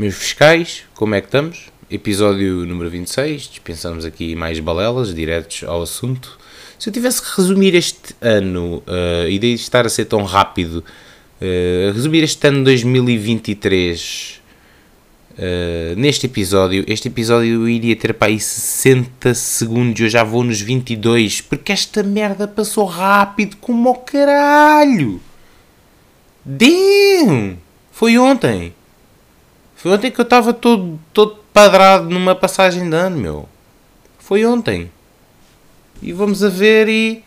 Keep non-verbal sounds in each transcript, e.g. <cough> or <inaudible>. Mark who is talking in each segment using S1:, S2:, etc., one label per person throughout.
S1: Meus fiscais, como é que estamos? Episódio número 26, dispensamos aqui mais balelas, diretos ao assunto. Se eu tivesse que resumir este ano, uh, e de estar a ser tão rápido, uh, resumir este ano 2023 uh, neste episódio, este episódio eu iria ter para aí 60 segundos, eu já vou nos 22, porque esta merda passou rápido como o caralho. Damn! Foi ontem. Foi ontem que eu estava todo, todo padrado numa passagem de ano, meu. Foi ontem. E vamos a ver e...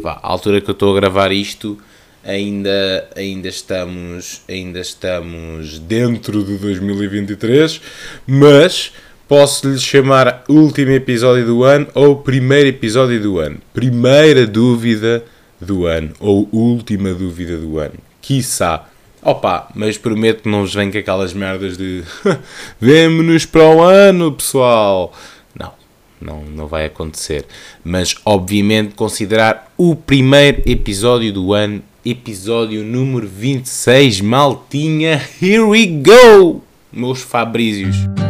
S1: Vá, à altura que eu estou a gravar isto, ainda, ainda, estamos, ainda estamos dentro de 2023, mas posso lhe chamar último episódio do ano ou primeiro episódio do ano. Primeira dúvida do ano ou última dúvida do ano. Quiçá Opa, mas prometo que não vos vem com aquelas merdas de <laughs> vemo-nos para o ano, pessoal. Não, não, não vai acontecer. Mas, obviamente, considerar o primeiro episódio do ano, episódio número 26, maltinha. Here we go, meus Fabrícios.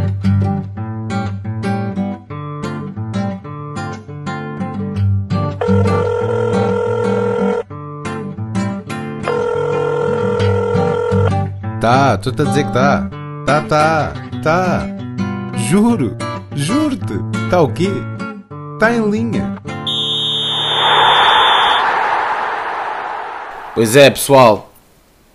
S1: Tá, tu tá dizer que tá. Tá, tá, tá. Juro, juro-te. Tá o quê? Tá em linha. Pois é, pessoal.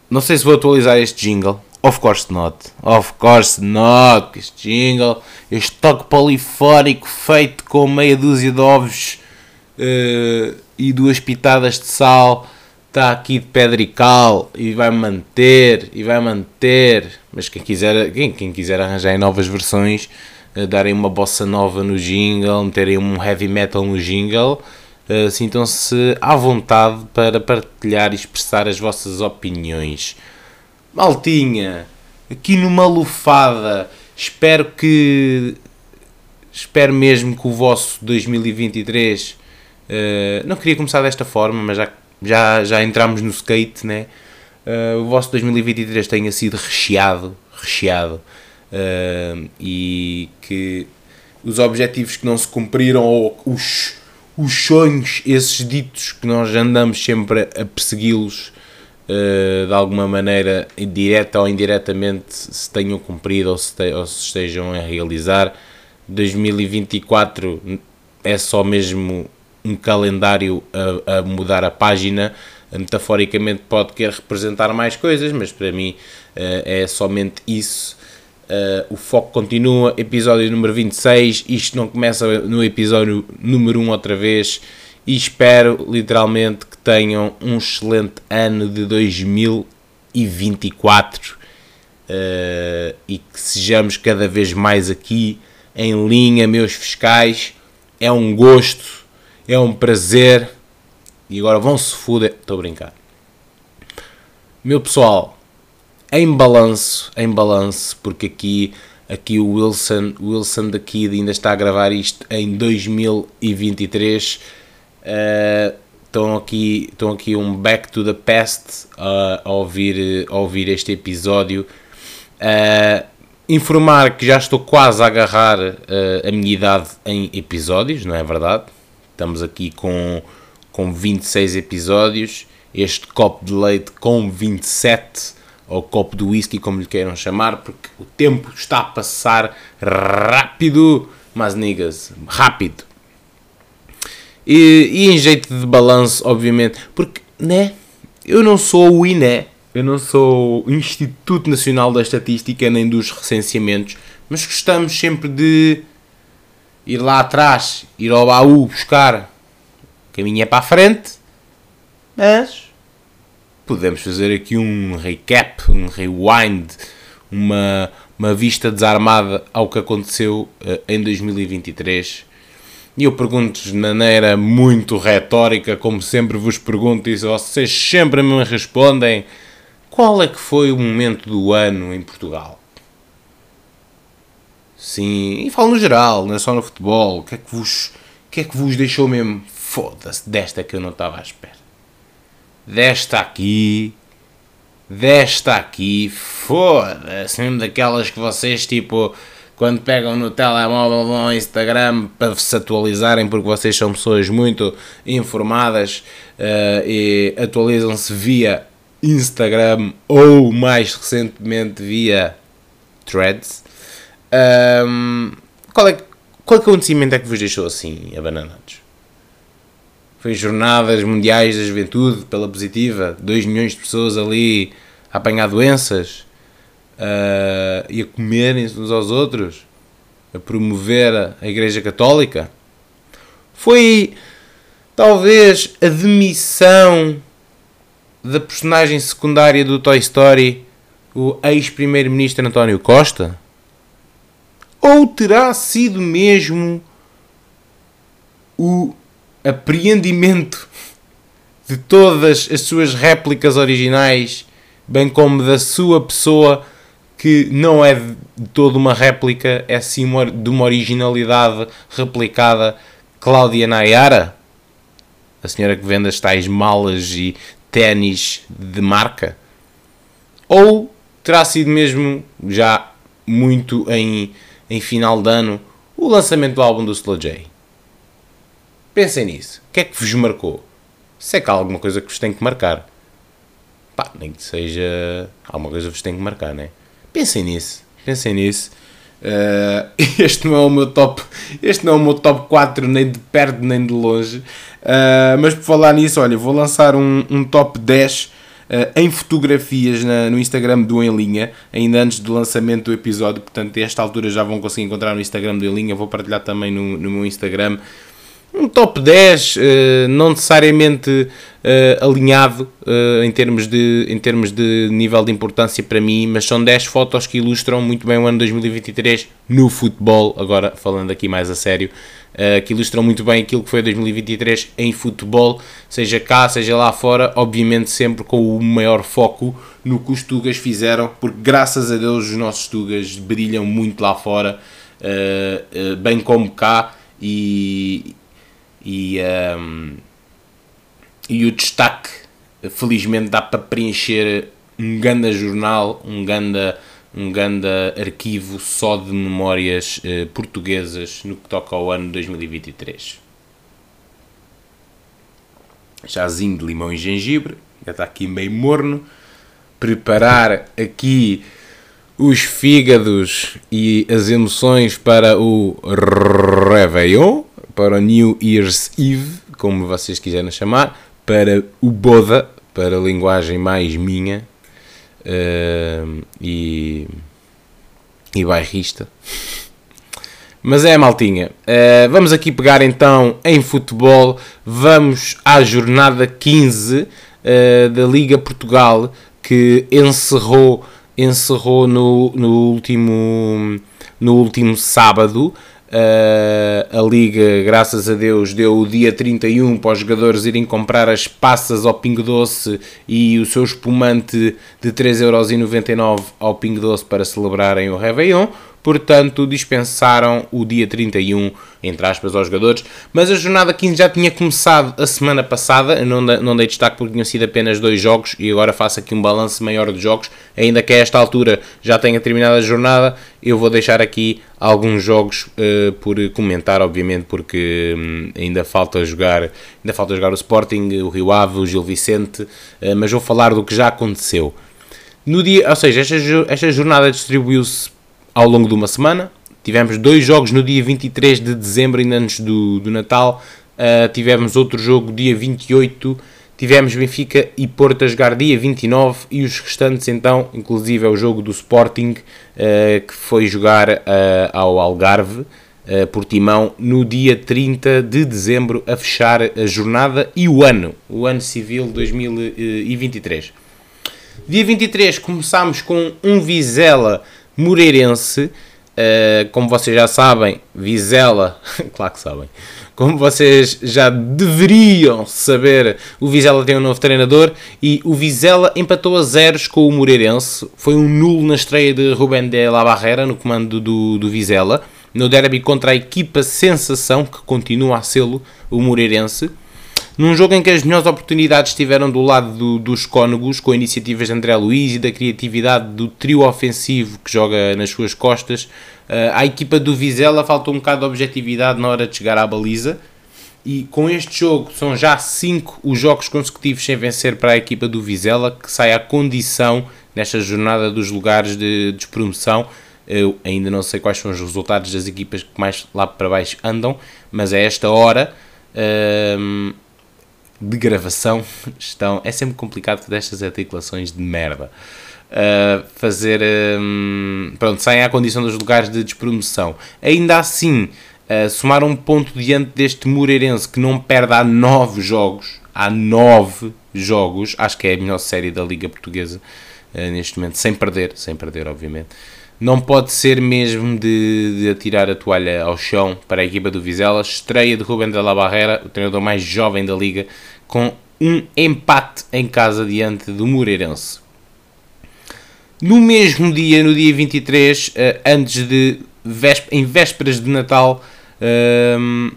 S1: Não sei se vou atualizar este jingle. Of course not. Of course not. Este jingle, este toque polifónico feito com meia dúzia de ovos uh, e duas pitadas de sal está aqui de pedra e cal e vai manter e vai manter. Mas quem quiser, quem, quem quiser arranjar novas versões, uh, darem uma bossa nova no jingle, meterem um heavy metal no jingle, uh, sintam-se à vontade para partilhar e expressar as vossas opiniões. Maltinha, aqui numa lufada, espero que. Espero mesmo que o vosso 2023. Uh, eh, não queria começar desta forma, mas já já, já entramos no skate, né? Uh, o vosso 2023 tenha sido recheado, recheado uh, e que os objetivos que não se cumpriram ou os, os sonhos, esses ditos que nós andamos sempre a persegui-los uh, de alguma maneira, direta ou indiretamente, se tenham cumprido ou se, te, ou se estejam a realizar. 2024 é só mesmo um calendário a, a, mudar a página, metaforicamente pode querer representar mais coisas, mas para mim uh, é somente isso. Uh, o foco continua, episódio número 26. Isto não começa no episódio número 1 outra vez. E espero literalmente que tenham um excelente ano de 2024 uh, eh, e que sejamos cada vez mais aqui em linha, meus fiscais. É um gosto é um prazer. E agora vão-se foder. Estou a brincar. Meu pessoal, em balanço, em balanço, porque aqui, aqui o Wilson, Wilson da Kid ainda está a gravar isto em 2023. Uh, estão aqui, estão aqui um back to the past uh, a, ouvir, a ouvir este episódio. Uh, informar que já estou quase a agarrar uh, a minha idade em episódios, não é verdade? Estamos aqui com, com 26 episódios. Este copo de leite com 27, ou copo de whisky, como lhe queiram chamar, porque o tempo está a passar rápido, mas niggas, rápido. E, e em jeito de balanço, obviamente, porque, né? Eu não sou o INE, eu não sou o Instituto Nacional da Estatística nem dos recenseamentos, mas gostamos sempre de ir lá atrás, ir ao baú buscar, o caminho é para a frente, mas podemos fazer aqui um recap, um rewind, uma, uma vista desarmada ao que aconteceu uh, em 2023. E eu pergunto-vos de maneira muito retórica, como sempre vos pergunto, e vocês sempre me respondem: qual é que foi o momento do ano em Portugal? Sim, e falo no geral, não é só no futebol. O que é que vos, que é que vos deixou mesmo? Foda-se, desta que eu não estava à espera. Desta aqui, desta aqui, foda-se, mesmo daquelas que vocês tipo quando pegam no telemóvel vão ao Instagram para se atualizarem porque vocês são pessoas muito informadas uh, e atualizam-se via Instagram ou mais recentemente via Threads. Um, qual, é, qual é acontecimento é que vos deixou assim abananados? Foi Jornadas Mundiais da Juventude pela positiva, 2 milhões de pessoas ali a apanhar doenças uh, e a comerem-se uns aos outros, a promover a Igreja Católica. Foi talvez a demissão da personagem secundária do Toy Story, o ex-primeiro-ministro António Costa? Ou terá sido mesmo o apreendimento de todas as suas réplicas originais, bem como da sua pessoa que não é de toda uma réplica, é sim de uma originalidade replicada, Cláudia Nayara, a senhora que vende as tais malas e ténis de marca? Ou terá sido mesmo já muito em, em final de ano o lançamento do álbum do Slow J? Pensem nisso. O que é que vos marcou? Se é que há alguma coisa que vos tem que marcar. Pá, nem que seja. Alguma coisa vos tem que marcar, né? Pensem nisso, pensem nisso. Uh, <laughs> este não é o meu top, este não é o meu top 4 nem de perto nem de longe. Uh, mas por falar nisso, olha, vou lançar um, um top 10 uh, eh, em fotografias na, no Instagram do Em Linha, ainda antes do lançamento do episódio. Portanto, a esta altura já vão conseguir encontrar no Instagram do Em Linha. Vou partilhar também no, no meu Instagram um top 10, uh, eh, não necessariamente uh, alinhado uh, em, termos de, em termos de nível de importância para mim, mas são 10 fotos que ilustram muito bem o ano 2023 no futebol, agora falando aqui mais a sério, que ilustram muito bem aquilo que foi 2023 em futebol, seja cá, seja lá fora, obviamente sempre com o maior foco no que os Tugas fizeram, porque graças a Deus os nossos Tugas brilham muito lá fora, bem como cá, e, e, um, e o destaque, felizmente, dá para preencher um ganda jornal, um ganda, um ganda arquivo só de memórias uh, portuguesas no que toca ao ano 2023. Chazinho de limão e gengibre, já está aqui meio morno. Preparar aqui os fígados e as emoções para o Réveillon para o New Year's Eve, como vocês quiserem chamar, para o Boda, para a linguagem mais minha uh, e, e bairrista. Mas é, maltinha. Uh, vamos aqui pegar então em futebol. Vamos à jornada 15 uh, eh, da Liga Portugal que encerrou, encerrou no, no, último, no último sábado. Uh, a Liga, graças a Deus, deu o dia 31 para os jogadores irem comprar as passas ao Pingo Doce e o seu espumante de 3,99€ ao Pingo Doce para celebrarem o Réveillon portanto dispensaram o dia 31, entre aspas, aos jogadores. Mas a jornada 15 já tinha começado a semana passada, não, não dei destaque porque tinham sido apenas dois jogos e agora faço aqui um balanço maior de jogos, ainda que a esta altura já tenha terminado a jornada, eu vou deixar aqui alguns jogos uh, por comentar, obviamente, porque um, ainda falta jogar, ainda falta jogar o Sporting, o Rio Ave, o Gil Vicente, uh, mas vou falar do que já aconteceu. No dia, ou seja, esta, esta jornada distribuiu-se ao longo de uma semana. Tivemos dois jogos no dia 23 de dezembro, ainda antes do, do Natal. Uh, tivemos outro jogo dia 28. Tivemos Benfica e Porto a jogar dia 29 e os restantes então, inclusive é o jogo do Sporting uh, que foi jogar uh, ao Algarve uh, por Timão no dia 30 de dezembro a fechar a jornada e o ano, o ano civil 2023. Dia 23 começámos com um Vizela Moreirense, uh, como vocês já sabem, Vizela, <laughs> claro que sabem, como vocês já deveriam saber, o Vizela tem um novo treinador e o Vizela empatou a zeros com o Moreirense. Foi um nulo na estreia de Rubén de la Barrera no comando do, do Vizela, no derby contra a equipa Sensação, que continua a sê-lo, o Moreirense. Num jogo em que as melhores oportunidades estiveram do lado do, dos cônegos, com iniciativas de André Luiz e da criatividade do trio ofensivo que joga nas suas costas, uh, à equipa do Vizela faltou um bocado de objetividade na hora de chegar à baliza. E com este jogo são já 5 os jogos consecutivos sem vencer para a equipa do Vizela, que sai à condição nesta jornada dos lugares de despromoção. Eu ainda não sei quais são os resultados das equipas que mais lá para baixo andam, mas a esta hora um, de gravação estão. É sempre complicado fazer estas articulações de merda. Uh, fazer. Um, pronto, saem à condição dos lugares de despromoção. Ainda assim, uh, somar um ponto diante deste Moreirense que não perde há nove jogos. Há nove jogos. Acho que é a melhor série da Liga Portuguesa uh, neste momento, sem perder, sem perder, obviamente. Não pode ser mesmo de, de, atirar a toalha ao chão para a equipa do Vizela. Estreia de Rubem de la Barrera, o treinador mais jovem da liga, com um empate em casa diante do Moreirense. No mesmo dia, no dia 23, eh, antes de em vésperas de Natal, ehm,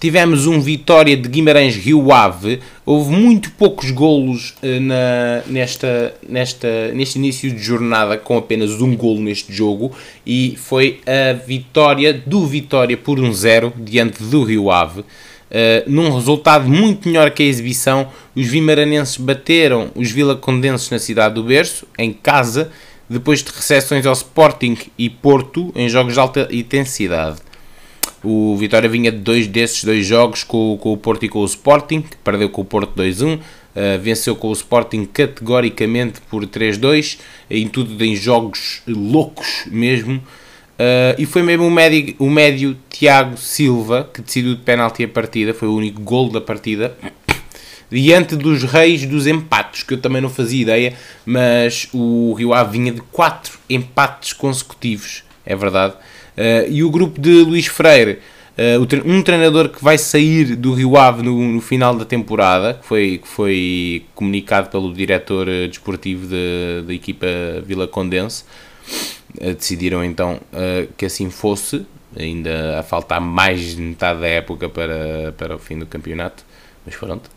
S1: tivemos um Vitória de Guimarães Rio Ave. Houve muito poucos golos uh, na, nesta, nesta, neste início de jornada, com apenas um golo neste jogo, e foi a vitória do Vitória por um zero diante do Rio Ave. Uh, num resultado muito melhor que a exibição, os vimaranenses bateram os vilacondenses na cidade do Berço, em casa, depois de recepções ao Sporting e Porto em jogos de alta intensidade. O Vitória vinha de dois desses dois jogos com, com o Porto e com o Sporting, perdeu com o Porto 2-1, uh, eh, venceu com o Sporting categoricamente por 3-2, em tudo em jogos loucos mesmo. Uh, e foi mesmo o médio, o médio Tiago Silva que decidiu de penalti a partida, foi o único gol da partida. <coughs> Diante dos reis dos empates, que eu também não fazia ideia, mas o Rio Ave vinha de 4 empates consecutivos, é verdade. Uh, e o grupo de Luís Freire, uh, um treinador que vai sair do Rio Ave no, no, final da temporada, que foi, que foi comunicado pelo diretor uh, desportivo da equipa Vila Condense, decidiram então que assim fosse, ainda a faltar mais de metade da época para, para o fim do campeonato, mas pronto.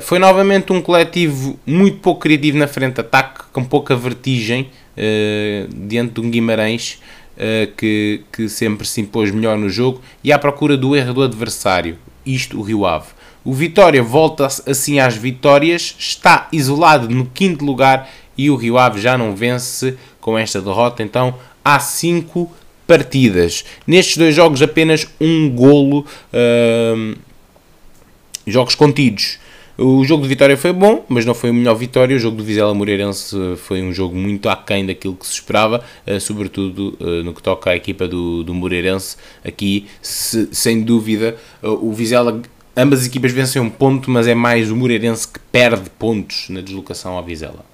S1: Foi novamente um coletivo muito pouco criativo na frente de ataque, com pouca vertigem, diante de um Guimarães que, que sempre se impôs melhor no jogo e à procura do erro do adversário, isto o Rio Ave. O Vitória volta assim às vitórias, está isolado no quinto lugar e o Rio Ave já não vence com esta derrota, então há cinco partidas. Nestes dois jogos apenas um golo, uh, jogos contidos. O jogo de Vitória foi bom, mas não foi o melhor Vitória. O jogo do Vizela Moreirense foi um jogo muito aquém daquilo que se esperava, eh, sobretudo eh, no que toca à equipa do, do Moreirense. Aqui, se, sem dúvida, eh, o Vizela, ambas as equipas vencem um ponto, mas é mais o Moreirense que perde pontos na deslocação ao Vizela.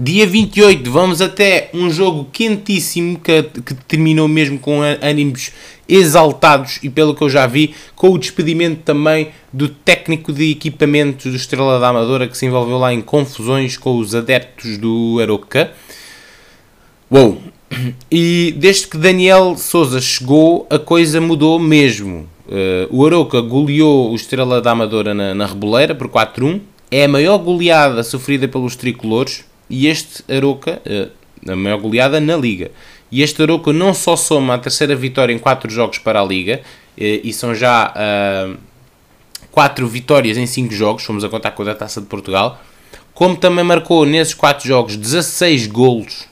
S1: Dia 28, vamos até um jogo quentíssimo que, que terminou mesmo com ânimos exaltados e, pelo que eu já vi, com o despedimento também do técnico de equipamentos do Estrela da Amadora que se envolveu lá em confusões com os adeptos do Aroca. Uou! E desde que Daniel Souza chegou, a coisa mudou mesmo. Uh, o Aroca goleou o Estrela da Amadora na, na Reboleira por 4-1. É a maior goleada sofrida pelos tricolores e este Aroca, eh, a maior goleada na Liga. E este Aroca não só soma a terceira vitória em 4 jogos para a Liga, eh, e são já uh, 4 vitórias em 5 jogos, fomos a contar com a da Taça de Portugal, como também marcou nesses 4 jogos 16 golos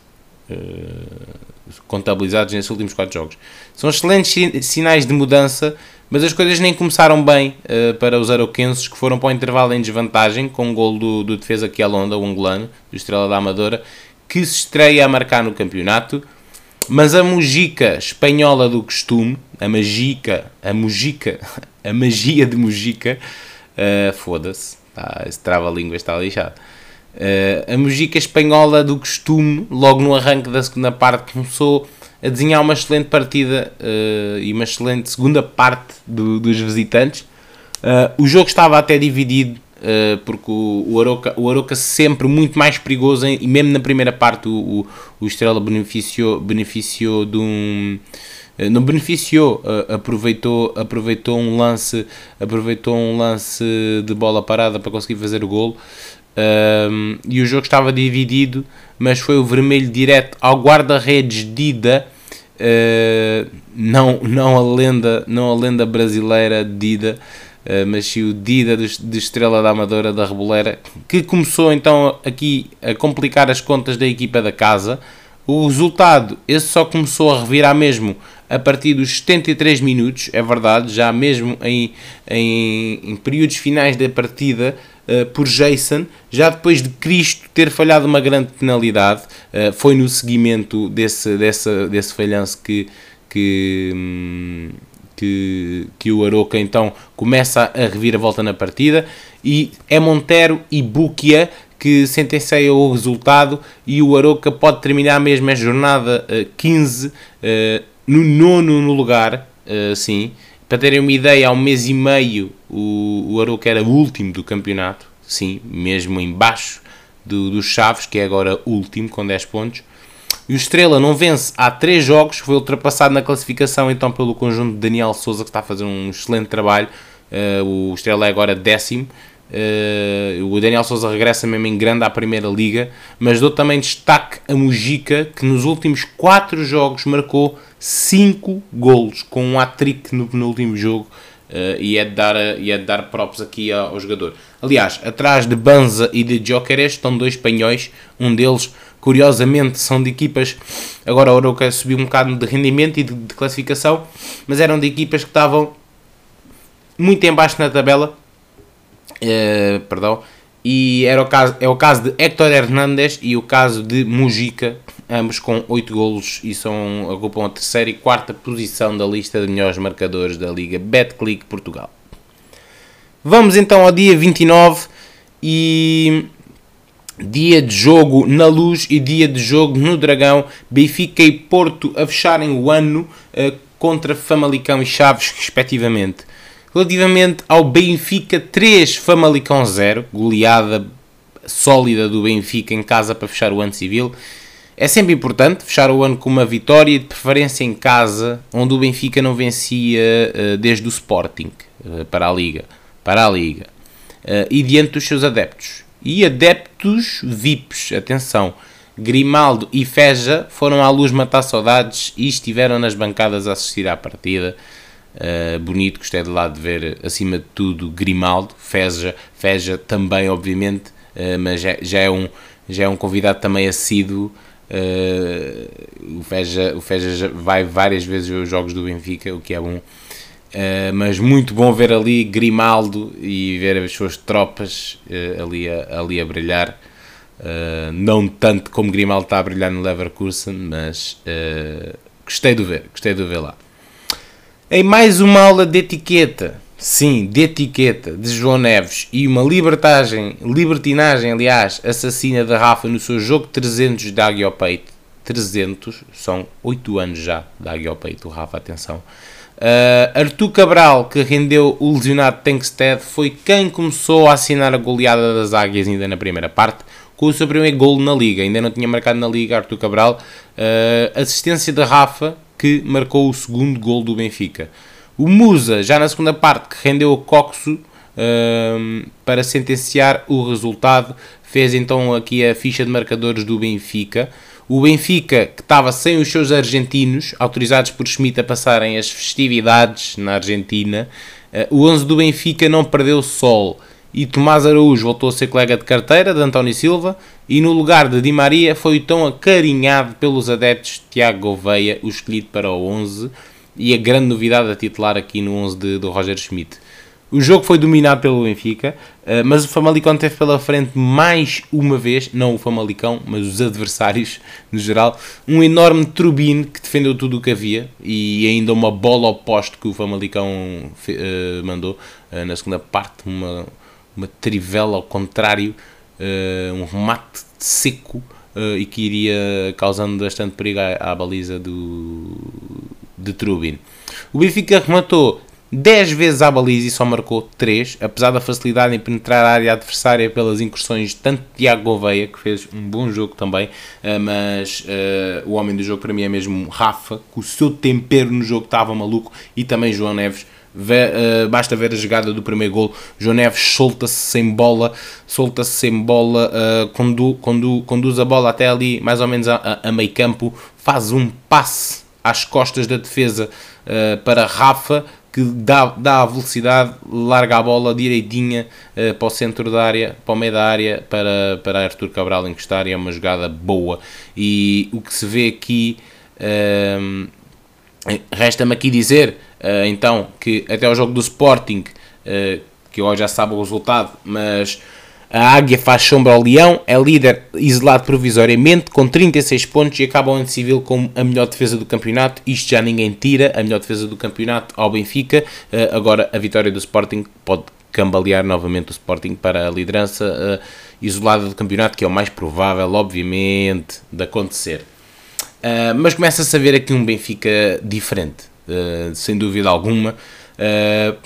S1: contabilizados nesses últimos 4 jogos. São excelentes sinais de mudança mas as coisas nem começaram bem uh, para os aroquenses, que foram para o intervalo em desvantagem, com um gol do, do defesa Kialonda, o angolano, do Estrela da Amadora, que se estreia a marcar no campeonato. Mas a Mujica espanhola do costume, a magica, a Mujica, <laughs> a magia de Mujica, uh, foda-se, tá, esse trava-língua está lixado. Uh, a Mujica espanhola do costume, logo no arranque da segunda parte, começou a desenhar uma excelente partida uh, e uma excelente segunda parte do, dos visitantes. Uh, o jogo estava até dividido uh, porque o, o, Aroca, o Aroca sempre muito mais perigoso e mesmo na primeira parte o, o, o Estrela beneficiou, beneficiou de um, não beneficiou, aproveitou, aproveitou um lance, aproveitou um lance de bola parada para conseguir fazer o golo. Um, e o jogo estava dividido, mas foi o vermelho direto ao guarda-redes Dida, uh, não, não, a lenda, não a lenda brasileira Dida, uh, mas sim o Dida de, de, Estrela da Amadora da Reboleira, que começou então aqui a complicar as contas da equipa da casa. O resultado, esse só começou a revirar mesmo a partir dos 73 minutos, é verdade, já mesmo em, em, em períodos finais da partida, uh, por Jason, já depois de Cristo ter falhado uma grande penalidade, uh, foi no seguimento desse, desse, desse falhanço que, que, hum, que, que o Aroca então começa a revir a volta na partida. E é Montero e Buquia que sentenciam o resultado e o Aroca pode terminar mesmo a jornada uh, 15 uh, no nono no lugar, uh, sim, para terem uma ideia, há um mês e meio o, o Aroca era último do campeonato, sim, mesmo embaixo do, do Chaves, que é agora último com 10 pontos. E o Estrela não vence há 3 jogos, foi ultrapassado na classificação então pelo conjunto de Daniel Souza, que está a fazer um excelente trabalho. Uh, o Estrela é agora décimo. Uh, o Daniel Souza regressa mesmo em grande à Primeira Liga, mas dou também destaque a Mujica, que nos últimos 4 jogos marcou 5 golos, com um hat-trick no, no, último jogo, uh, e, é de dar, e é de dar props aqui ao, ao, jogador. Aliás, atrás de Banza e de Jokeres estão dois espanhóis, um deles, curiosamente, são de equipas, agora o Oroca subiu um bocado de rendimento e de, de classificação, mas eram de equipas que estavam muito em baixo na tabela, uh, perdão, e era o caso, é o caso de Héctor Hernández e o caso de Mujica, ambos com 8 golos e são, ocupam a terceira e quarta posição da lista de melhores marcadores da Liga Betclic Portugal. Vamos então ao dia 29 e dia de jogo na Luz e dia de jogo no Dragão, Benfica e Porto a fecharem o ano uh, contra Famalicão e Chaves respectivamente. Relativamente ao Benfica 3, Famalicão 0, goleada sólida do Benfica em casa para fechar o ano civil. É sempre importante fechar o ano com uma vitória, de preferência em casa, onde o Benfica não vencia uh, desde o Sporting uh, para a Liga, para a Liga, uh, e diante dos seus adeptos. E adeptos VIPs, atenção, Grimaldo e Feja foram à luz matar saudades e estiveram nas bancadas a assistir à partida. Uh, bonito, gostei de lá de ver, acima de tudo, Grimaldo, Feja, Feja também, obviamente, uh, mas já, já, é um, já é um convidado também assíduo Uh, o Feja, o Feja vai várias vezes ver os jogos do Benfica, o que é bom. Uh, mas muito bom ver ali Grimaldo e ver as suas tropas uh, ali, a, ali a brilhar. não tanto como Grimaldo está a brilhar no Leverkusen, mas gostei de ver, gostei de ver lá. Em mais uma aula de etiqueta, sim, de etiqueta de João Neves e uma libertagem, libertinagem, aliás, assassina da Rafa no seu jogo 300 de Águia ao Peito. 300, são 8 anos já de Águia ao Peito, Rafa, atenção. Uh, Artur Cabral, que rendeu o lesionado Tankstead, foi quem começou a assinar a goleada das Águias ainda na primeira parte, com o seu primeiro golo na Liga. Ainda não tinha marcado na Liga Artur Cabral. Uh, assistência da Rafa, que marcou o segundo gol do Benfica. O Musa, já na segunda parte, que rendeu o Coxo um, para sentenciar o resultado, fez então aqui a ficha de marcadores do Benfica. O Benfica, que estava sem os seus argentinos, autorizados por Schmidt a passarem as festividades na Argentina, uh, o 11 do Benfica não perdeu sol e Tomás Araújo voltou a ser colega de carteira de António Silva e no lugar de Di Maria foi tão acarinhado pelos adeptos Tiago Gouveia, o escolhido para o 11 e a grande novidade a titular aqui no 11 de, do Roger Schmidt. O jogo foi dominado pelo Benfica, eh, mas o Famalicão teve pela frente mais uma vez, não o Famalicão, mas os adversários no geral, um enorme turbine que defendeu tudo o que havia e ainda uma bola oposta que o Famalicão uh, mandou uh, na segunda parte, uma, uma trivela ao contrário, um remate seco e que iria causando bastante perigo à, à baliza do, de Trubin. O Benfica rematou 10 vezes à baliza e só marcou 3, apesar da facilidade em penetrar a área adversária pelas incursões de tanto Tiago Gouveia, que fez um bom jogo também, uh, mas uh, o homem do jogo para mim é mesmo Rafa, que o seu tempero no jogo estava maluco, e também João Neves, Uh, basta ver a jogada do primeiro gol. João Neves solta-se sem bola, solta-se sem bola, uh, condu, condu, conduz a bola até ali, mais ou menos a, a, a meio campo, faz um passe às costas da defesa uh, para Rafa, que dá, dá a velocidade, larga a bola direitinha uh, para o centro da área, para o meio da área, para, para Arthur Cabral encostar, e é uma jogada boa. E o que se vê aqui, uh, resta-me aqui dizer então que até o jogo do Sporting, que hoje já sabe o resultado, mas a Águia faz sombra ao Leão, é líder isolado provisoriamente com 36 pontos e acaba o ano civil com a melhor defesa do campeonato. Isto já ninguém tira, a melhor defesa do campeonato ao Benfica. Uh, agora a vitória do Sporting pode cambalear novamente o Sporting para a liderança uh, isolada do campeonato, que é o mais provável, obviamente, de acontecer. Uh, mas começa-se a ver aqui um Benfica diferente sem dúvida alguma. Uh,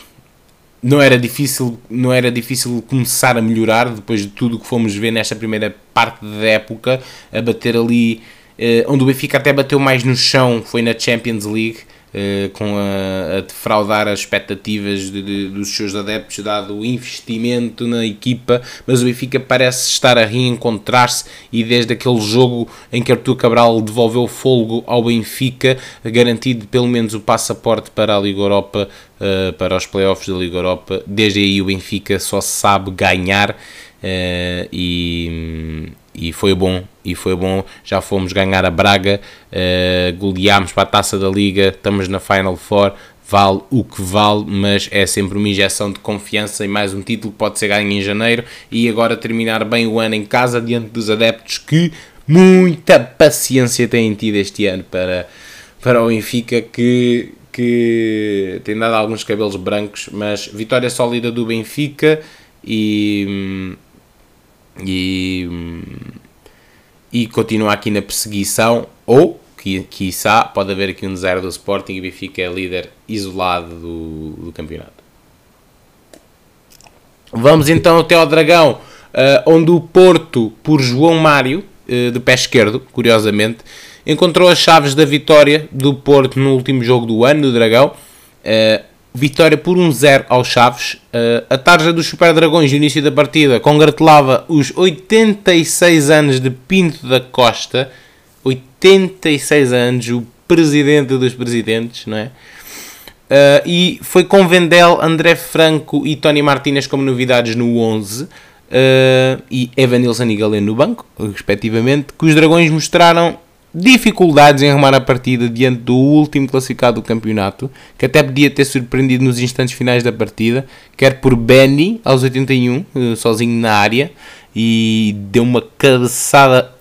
S1: não era difícil não era difícil começar a melhorar depois de tudo o que fomos ver nesta primeira parte da época a bater ali uh, onde o Benfica até bateu mais no chão foi na Champions League com a, a, defraudar as expectativas de, de, dos seus adeptos, dado o investimento na equipa, mas o Benfica parece estar a reencontrar-se e desde aquele jogo em que Artur Cabral devolveu fogo ao Benfica, garantido pelo menos o passaporte para a Liga Europa, uh, para os playoffs da Liga Europa, desde aí o Benfica só sabe ganhar uh, e, e foi bom, e foi bom, já fomos ganhar a Braga, uh, goleámos para a Taça da Liga, estamos na Final Four, vale o que vale, mas é sempre uma injeção de confiança e mais um título que pode ser ganho em janeiro. E agora terminar bem o ano em casa diante dos adeptos que muita paciência têm tido este ano para, para o Benfica que, que tem dado alguns cabelos brancos, mas vitória sólida do Benfica e hum, e, e continua aqui na perseguição, ou, que, quiçá, pode haver aqui um zero do Sporting e o Benfica é líder isolado do, do campeonato. Vamos então até ao Dragão, uh, onde o Porto, por João Mário, uh, de pé esquerdo, curiosamente, encontrou as chaves da vitória do Porto no último jogo do ano, do Dragão. Uh, Vitória por 1-0 aos Chaves. Uh, a tarja dos Super Dragões, no início da partida, congratulava os 86 anos de Pinto da Costa. 86 anos, o presidente dos presidentes, não é? Uh, e foi com Vendel, André Franco e Tony Martínez como novidades no 11. Uh, eh, e Evanilson e Galeno no banco, respectivamente, que os Dragões mostraram dificuldades em arrumar a partida diante do último classificado do campeonato, que até podia ter surpreendido nos instantes finais da partida, quer por Benny, aos 81, eh, sozinho na área, e deu uma cabeçada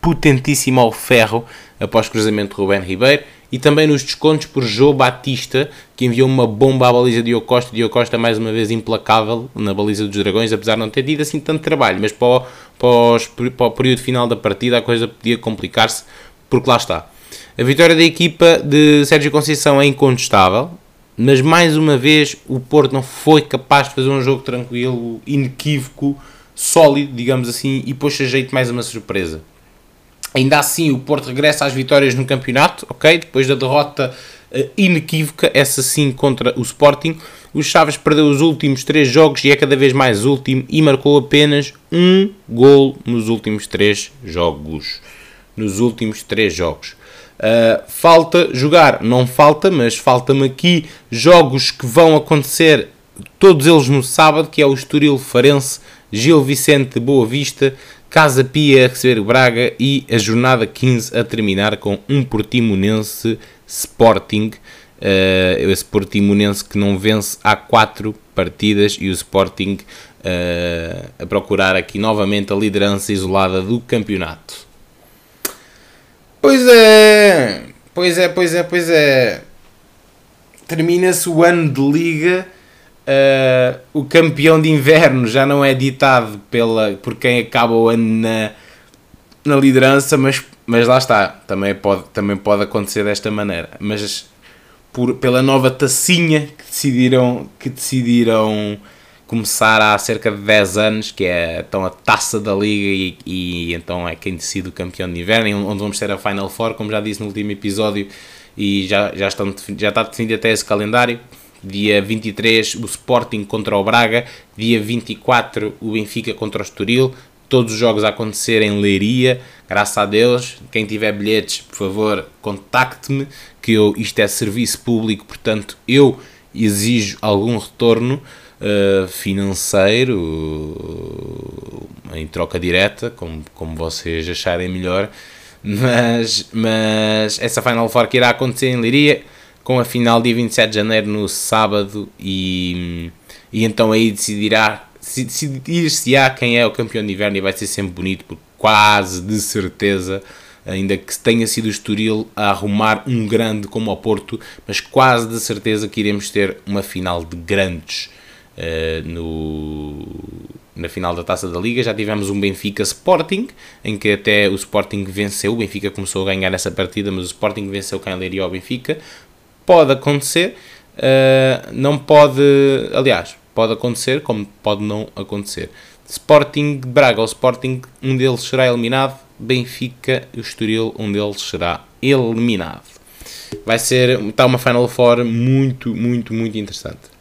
S1: potentíssima ao ferro após cruzamento de Rubén Ribeiro, e também nos descontos por João Batista, que enviou uma bomba à baliza de Diogo Costa, Diogo Costa mais uma vez implacável na baliza dos Dragões, apesar de não ter tido assim tanto trabalho, mas para o, para, os, para o período final da partida a coisa podia complicar-se, porque lá está. A vitória da equipa de Sérgio Conceição é incontestável, mas mais uma vez o Porto não foi capaz de fazer um jogo tranquilo, inequívoco, sólido, digamos assim, e pôs a jeito mais uma surpresa. Ainda assim, o Porto regressa às vitórias no campeonato, ok? Depois da derrota uh, inequívoca, essa sim contra o Sporting. O Chaves perdeu os últimos três jogos e é cada vez mais último e marcou apenas um gol nos últimos três jogos. Nos últimos três jogos. Uh, falta jogar, não falta, mas falta-me aqui jogos que vão acontecer, todos eles no sábado, que é o Estoril Farense, Gil Vicente de Boa Vista, Casa Pia a receber o Braga e a jornada 15 a terminar com um Portimonense Sporting. Uh, esse Portimonense que não vence há 4 partidas e o Sporting uh, a procurar aqui novamente a liderança isolada do campeonato. Pois é, pois é, pois é, pois é. Termina-se o ano de liga uh, o campeão de inverno já não é ditado pela, por quem acaba o ano na, na liderança, mas, mas lá está, também pode, também pode acontecer desta maneira. Mas por, pela nova tacinha que decidiram, que decidiram começar há cerca de 10 anos, que é então a taça da Liga e, e então é quem decide o campeão de inverno, onde vamos ter a Final Four, como já disse no último episódio, e já, já, estão, já está definido até esse calendário. Dia 23 o Sporting contra o Braga, dia 24 o Benfica contra o Estoril, todos os jogos a acontecer em Leiria, graças a Deus. Quem tiver bilhetes, por favor, contacte-me, que eu, isto é serviço público, portanto eu exijo algum retorno uh, financeiro uh, em troca direta, como, como vocês acharem melhor. Mas, mas essa Final Four que irá acontecer em Leiria, com a final dia 27 de janeiro no sábado, e, e então aí decidirá decidir-se-á quem é o campeão de inverno e vai ser sempre bonito, porque quase de certeza, ainda que tenha sido o Estoril a arrumar um grande como ao Porto, mas quase de certeza que iremos ter uma final de grandes uh, no, na final da Taça da Liga. Já tivemos um Benfica Sporting, em que até o Sporting venceu. O Benfica começou a ganhar essa partida, mas o Sporting venceu quem Leiria ao Benfica. Pode acontecer, uh, não pode. Aliás, pode acontecer, como pode não acontecer. Sporting Braga ou Sporting, um deles será eliminado. Benfica e o Estoril, um deles será eliminado. Vai ser está uma Final Four muito, muito, muito interessante.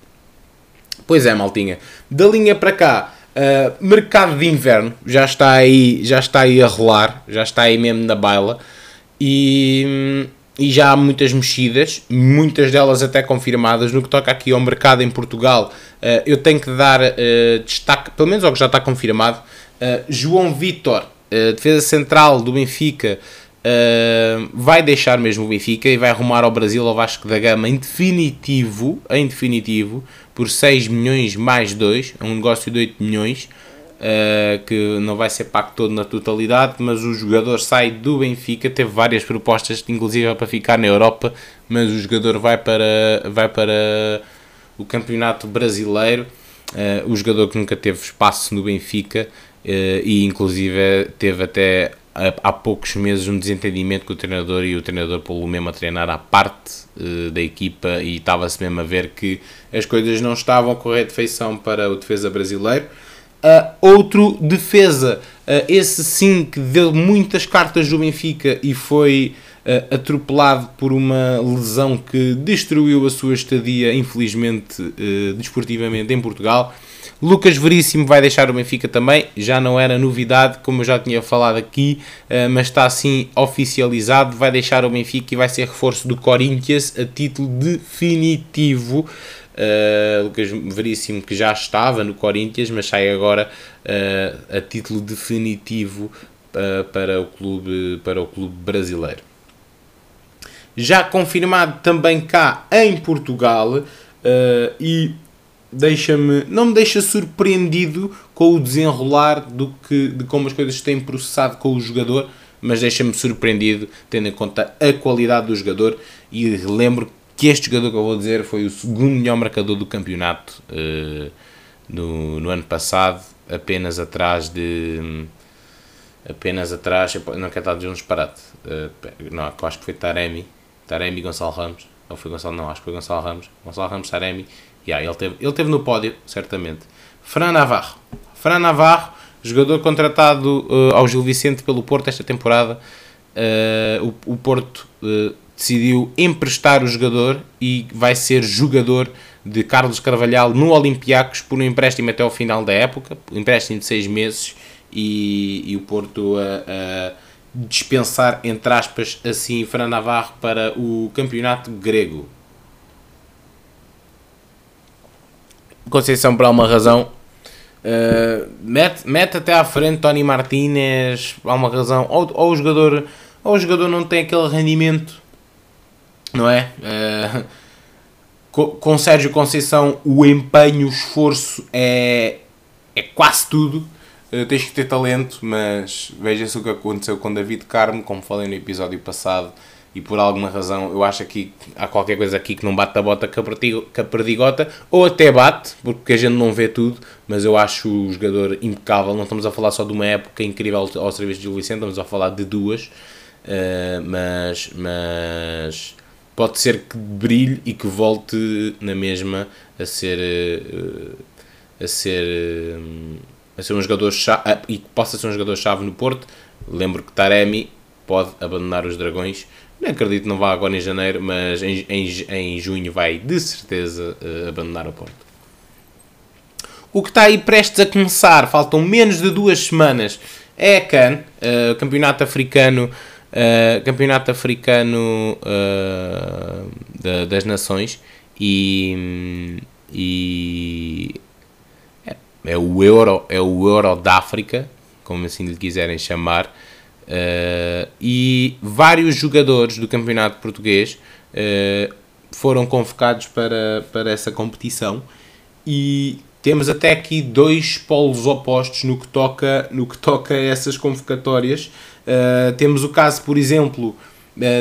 S1: Pois é, maltinha. Da linha para cá, uh, mercado de inverno já está aí, já está aí a rolar, já está aí mesmo na baila e, e já há muitas mexidas, muitas delas até confirmadas. No que toca aqui ao mercado em Portugal, uh, eu tenho que dar uh, destaque, pelo menos ao que já está confirmado. João Vitor, defesa central do Benfica, vai deixar mesmo o Benfica e vai arrumar ao Brasil ao Vasco da Gama em definitivo, em definitivo, por 6 milhões mais 2, é um negócio de 8 milhões, uh, que não vai ser pago todo na totalidade, mas o jogador sai do Benfica, teve várias propostas, inclusive para ficar na Europa, mas o jogador vai para, vai para o campeonato brasileiro, uh, o jogador que nunca teve espaço no Benfica, e inclusive teve até há poucos meses um desentendimento com o treinador e o treinador pô-lo mesmo a treinar à parte uh, da equipa e estava-se mesmo a ver que as coisas não estavam a correr de feição para o defesa brasileiro. Uh, outro defesa, uh, esse sim que deu muitas cartas do Benfica e foi uh, atropelado por uma lesão que destruiu a sua estadia, infelizmente, desportivamente em Portugal Lucas Veríssimo vai deixar o Benfica também, já não era novidade, como eu já tinha falado aqui, eh, mas está assim oficializado. Vai deixar o Benfica e vai ser reforço do Corinthians a título definitivo. Uh, Lucas Veríssimo que já estava no Corinthians, mas sai agora uh, a título definitivo uh, para, o clube, para o clube brasileiro. Já confirmado também cá em Portugal e deixa-me não me deixa surpreendido com o desenrolar do que de como as coisas têm processado com o jogador mas deixa-me surpreendido tendo em conta a qualidade do jogador e lembro que este jogador que eu vou dizer foi o segundo melhor marcador do campeonato uh, no, no ano passado apenas atrás de apenas atrás não quero estar a dizer um disparate uh, não, acho que foi Taremi Taremi Gonçalo Ramos ou foi Gonçalo, não, acho que foi Gonçalo Ramos Gonçalo Ramos Taremi Yeah, ele, teve, ele teve no pódio, certamente. Fran Navarro. Fran Navarro, jogador contratado uh, ao Gil Vicente pelo Porto esta temporada. O, o, Porto decidiu emprestar o jogador e vai ser jogador de Carlos Carvalhal no Olympiacos por um empréstimo até ao final da época, um empréstimo de seis meses e, e o Porto a, dispensar, entre aspas, assim, Fran Navarro para o campeonato grego. Conceição, por alguma razão, uh, mete, mete até à frente Tony Martinez, por alguma razão, ou, ou, o jogador, ou o jogador não tem aquele rendimento, não é? Uh, com, Sérgio Conceição, o empenho, o esforço é, é quase tudo. Uh, tens que ter talento, mas veja-se o que aconteceu com David Carmo, como falei no episódio passado e por alguma razão eu acho que há qualquer coisa aqui que não bate a bota com a perdigota, ou até bate, porque a gente não vê tudo, mas eu acho o jogador impecável. Não estamos a falar só de uma época incrível ao serviço de Gil Vicente, estamos a falar de duas, uh, mas, mas pode ser que brilhe e que volte na mesma a ser a ser a ser um jogador chave e que possa ser um jogador chave no Porto. Lembro que Taremi pode abandonar os Dragões. Não acredito que não vá agora em janeiro, mas em, em, em junho vai de certeza uh, abandonar o Porto. O que está aí prestes a começar, faltam menos de duas semanas, é a CAN, uh, Campeonato Africano, uh, Campeonato Africano da, das Nações e, e é, é, o Euro, é o Euro da África, como assim lhe quiserem chamar. Uh, e vários jogadores do campeonato português uh, foram convocados para, para essa competição e temos até aqui dois polos opostos no que toca, no que toca a essas convocatórias. Uh, temos o caso, por exemplo,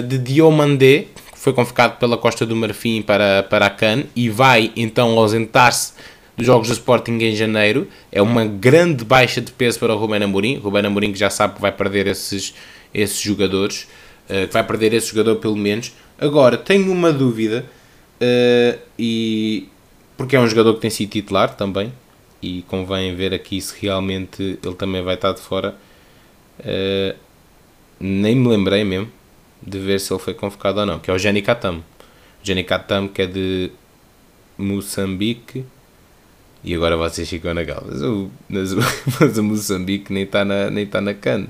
S1: de Diomandé, que foi convocado pela Costa do Marfim para, para a CAN e vai então ausentar-se dos Jogos do Sporting em janeiro. É uma grande baixa de peso para o Ruben Amorim. Ruben Amorim que já sabe que vai perder esses, esses jogadores, uh, que vai perder esse jogador pelo menos. Agora, tenho uma dúvida, uh, e porque é um jogador que tem sido titular também, e convém ver aqui se realmente ele também vai estar de fora. Uh, nem me lembrei mesmo de ver se ele foi convocado ou não, que é o Jenny Katam. Jenny Katam que é de Moçambique e agora vocês ficam. Mas o, mas o, <laughs> mas o Moçambique nem está na, nem tá na CAN.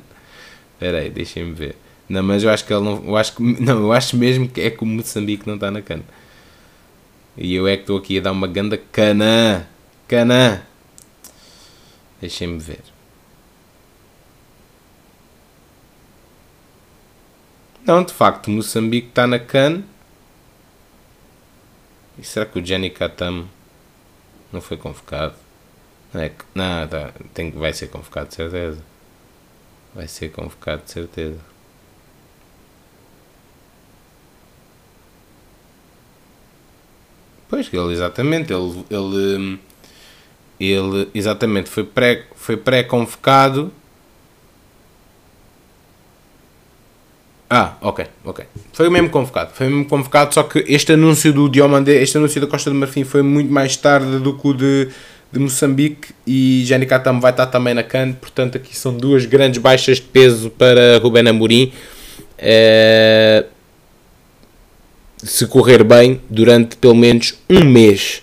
S1: Espera aí, deixem-me ver. Não, mas eu acho que ele não. Eu acho que, <laughs> não, eu acho mesmo que é que o Moçambique não está na CAN. E eu é que estou aqui a dar uma ganda cana. Cana. Deixem-me ver. Não, de facto, Moçambique está na CAN. E será que o Jenny Katam não foi convocado. Não, é, não tá, tem, vai ser convocado de certeza. Vai ser convocado de certeza. Pois, ele exatamente, ele, ele, ele exatamente foi pré, foi pré-convocado Ah, ok, ok. Foi o mesmo convocado. Foi o mesmo convocado, só que este anúncio do Diomandé, este anúncio da Costa do Marfim foi muito mais tarde do que o de, de Moçambique e Jani Katam vai estar também na CAN, portanto aqui são duas grandes baixas de peso para Ruben Amorim. É... Se correr bem, durante pelo menos um mês.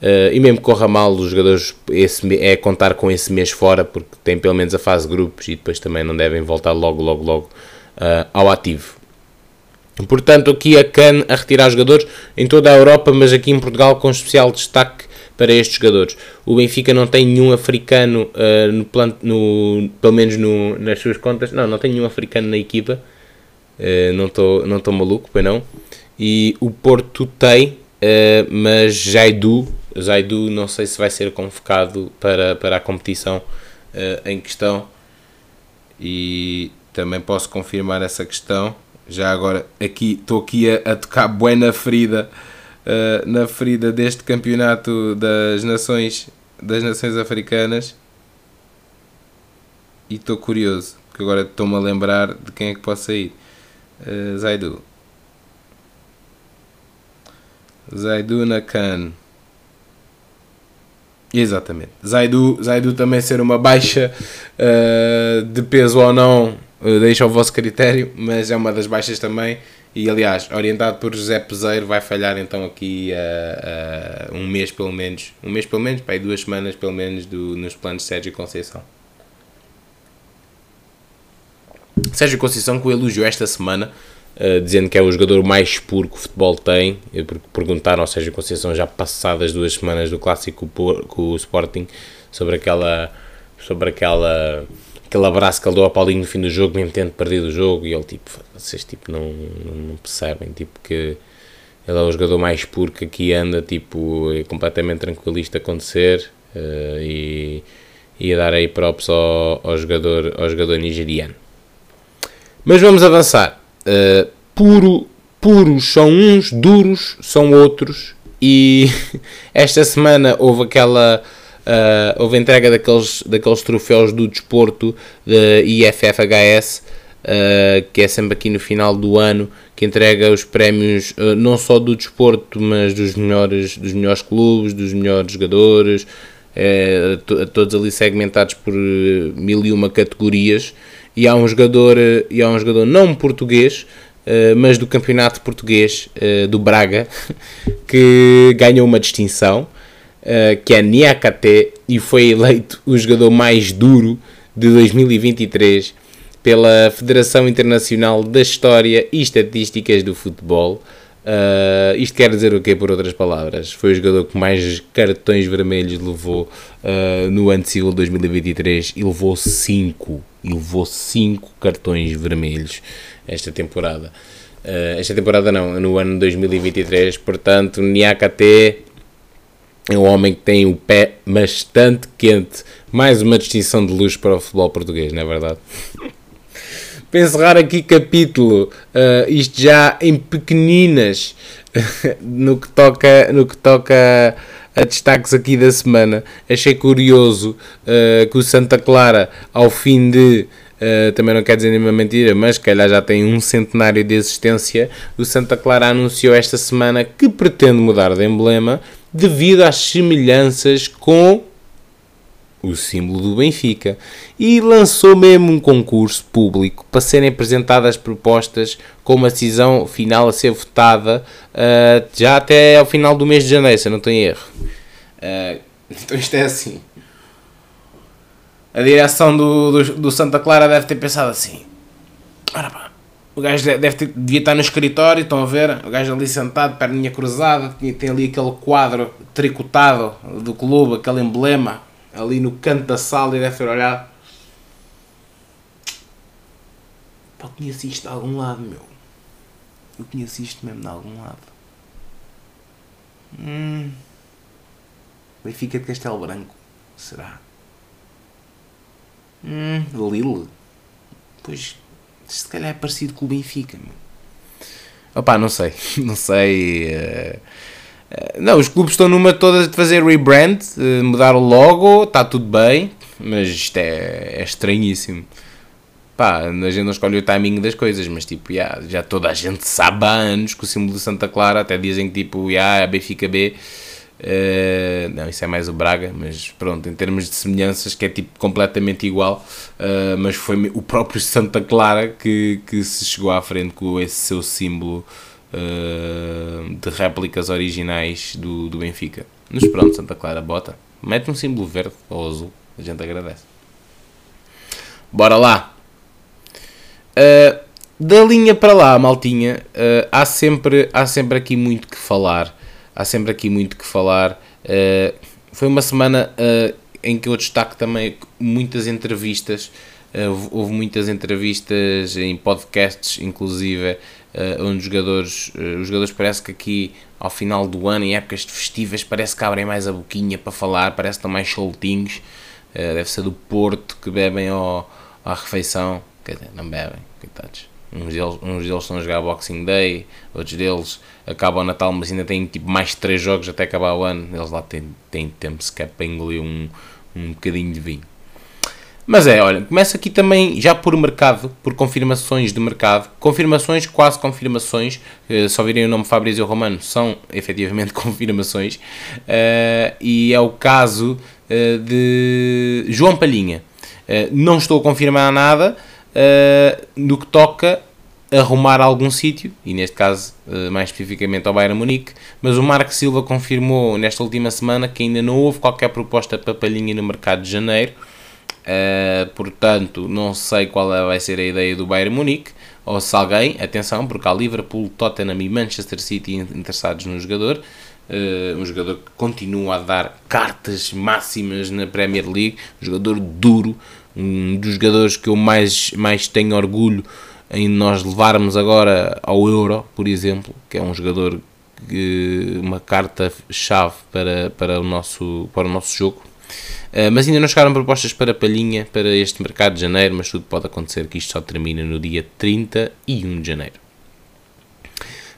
S1: Uh, e mesmo que corra mal, os jogadores esse, é contar com esse mês fora, porque tem pelo menos a fase de grupos e depois também não devem voltar logo, logo, logo uh, ao ativo. Portanto, aqui a CAN a retirar jogadores em toda a Europa, mas aqui em Portugal com especial destaque para estes jogadores. O Benfica não tem nenhum africano, uh, no, plan, no, pelo menos no, nas suas contas, não, não tem nenhum africano na equipa, uh, não estou não maluco, pois não. E o Porto tem, uh, mas Jaidu, Jaidu não sei se vai ser convocado para, para a competição em questão. E também posso confirmar essa questão. Já agora, aqui estou aqui a, a tocar bué na ferida, uh, na ferida deste campeonato das nações, das nações africanas. E estou curioso, porque agora estou-me a lembrar de quem é que pode sair. Uh, Zaidu. Zaidu Nakan. Exatamente. Zaidu, Zaidu também ser uma baixa uh, de peso ou não deixa ao vosso critério, mas é uma das baixas também. E aliás, orientado por José Peseiro, vai falhar então aqui uh, uh, um mês pelo menos, um mês pelo menos, para duas semanas pelo menos do, nos planos de Sérgio Conceição. Sérgio Conceição que o elogiou esta semana, uh, dizendo que é o jogador mais puro que o futebol tem. Perguntaram ao Sérgio Conceição já passadas duas semanas do clássico com o Sporting sobre aquela sobre aquela aquele abraço que ele deu ao Paulinho no fim do jogo, mesmo tendo perdido o jogo, e ele tipo, vocês tipo, não, não, percebem, tipo, que ele é o jogador mais puro que aqui anda, tipo, é completamente tranquilista a acontecer, uh, e, e a dar aí props ao, ao, jogador, ao jogador nigeriano. Mas vamos avançar. Uh, puro, puros são uns, duros são outros, e <laughs> esta semana houve aquela uh, houve entrega daqueles, daqueles troféus do desporto da IFFHS uh, que é sempre aqui no final do ano, que entrega os prémios uh, não só do desporto, mas dos melhores, dos melhores clubes, dos melhores jogadores, to, todos ali segmentados por mil e uma categorias. E há um jogador, e há um jogador não português, mas do campeonato português do Braga, <laughs> que ganhou uma distinção, que é Niakate, e foi eleito o jogador mais duro de 2023 pela Federação Internacional da História e Estatísticas do Futebol. Uh, isto quer dizer o quê, por outras palavras? Foi o jogador que mais cartões vermelhos levou uh, no ano civil 2023 e levou 5. E levou 5 cartões vermelhos esta temporada. Uh, esta temporada não, no ano 2023. Portanto, Niakate é um homem que tem o pé bastante quente. Mais uma distinção de luz para o futebol português, não é verdade? para encerrar aqui capítulo, uh, isto já em pequeninas, <laughs> no que toca, no que toca a destaques aqui da semana. Achei curioso uh, que o Santa Clara, ao fim de Uh, também não quer dizer nenhuma mentira, mas que calhar já tem um centenário de existência. O Santa Clara anunciou esta semana que pretende mudar de emblema devido às semelhanças com o símbolo do Benfica, e lançou mesmo um concurso público para serem apresentadas propostas com uma decisão final a ser votada uh, já até ao final do mês de janeiro, se eu não tenho erro. Uh, <laughs> então isto é assim. A direção do, do, do, Santa Clara deve ter pensado assim. Ora pá, o gajo deve ter, devia estar no escritório, estão a ver? O gajo ali sentado, perninha cruzada, tem ali aquele quadro tricotado do clube, aquele emblema ali no canto da sala e deve ter olhado. Pá, eu conheço isto de algum lado, meu. Eu conheço isto mesmo de algum lado. Hum. Benfica de Castelo Branco. Será? Hum. Lille. Pois. Se calhar é parecido com o Benfica. Opá, não sei. <laughs> Não sei. Uh eh, não, os clubes estão numa toda de fazer rebrand, eh, mudar o logo, está tudo bem, mas isto é, é estranhíssimo. Pá, a gente não escolhe o timing das coisas, mas tipo, yeah, já toda a gente sabe há anos que o símbolo de Santa Clara, até dizem que tipo, yeah, é Benfica B. Uh, não, isso é mais o Braga, mas pronto, em termos de semelhanças, que é tipo completamente igual, uh, mas foi o próprio Santa Clara que, que se chegou à frente com esse seu símbolo uh, de réplicas originais do, do Benfica. Mas pronto, Santa Clara, bota. Mete um símbolo verde ou azul, a gente agradece. Bora lá! Da linha para lá, maltinha, há, sempre, há sempre aqui muito que falar. Há sempre aqui muito que falar. Uh, foi uma semana em que eu destaco também muitas entrevistas. houve muitas entrevistas em podcasts, inclusive, uh, onde os jogadores, uh, os jogadores parece que aqui ao final do ano, em épocas festivas, parece que abrem mais a boquinha para falar, parece que estão mais soltinhos. Uh, deve ser do Porto que bebem ao, à refeição. Quer dizer, não bebem, coitados. Uns deles, uns deles estão a jogar Boxing Day, outros deles acabam o Natal, mas ainda têm tipo mais 3 jogos até acabar o ano. Eles lá têm, têm tempo sequer para engolir um, um bocadinho de vinho. Mas é, olha, começa aqui também já por mercado, por confirmações de mercado, confirmações, quase confirmações, uh, só virem o nome Fabrício Romano, são <laughs> efetivamente confirmações, uh, e é o caso uh, de João Palhinha. não estou a confirmar nada no que toca arrumar algum sítio, e neste caso mais especificamente ao Bayern Munique, mas o Marco Silva confirmou nesta última semana que ainda não houve qualquer proposta para Palhinha no mercado de janeiro, Uh, portanto, não sei qual é, vai ser a ideia do Bayern Munique, ou se alguém, atenção, porque há Liverpool, Tottenham e Manchester City interessados no jogador, uh, um jogador que continua a dar cartas máximas na Premier League, um jogador duro, um dos jogadores que eu mais, mais tenho orgulho em nós levarmos agora ao Euro, por exemplo, que é um jogador que, uma carta-chave para, para, o nosso, para o nosso jogo, Uh, mas ainda não chegaram propostas para Palhinha para este mercado de janeiro, mas tudo pode acontecer que isto só termina no dia 31 de janeiro.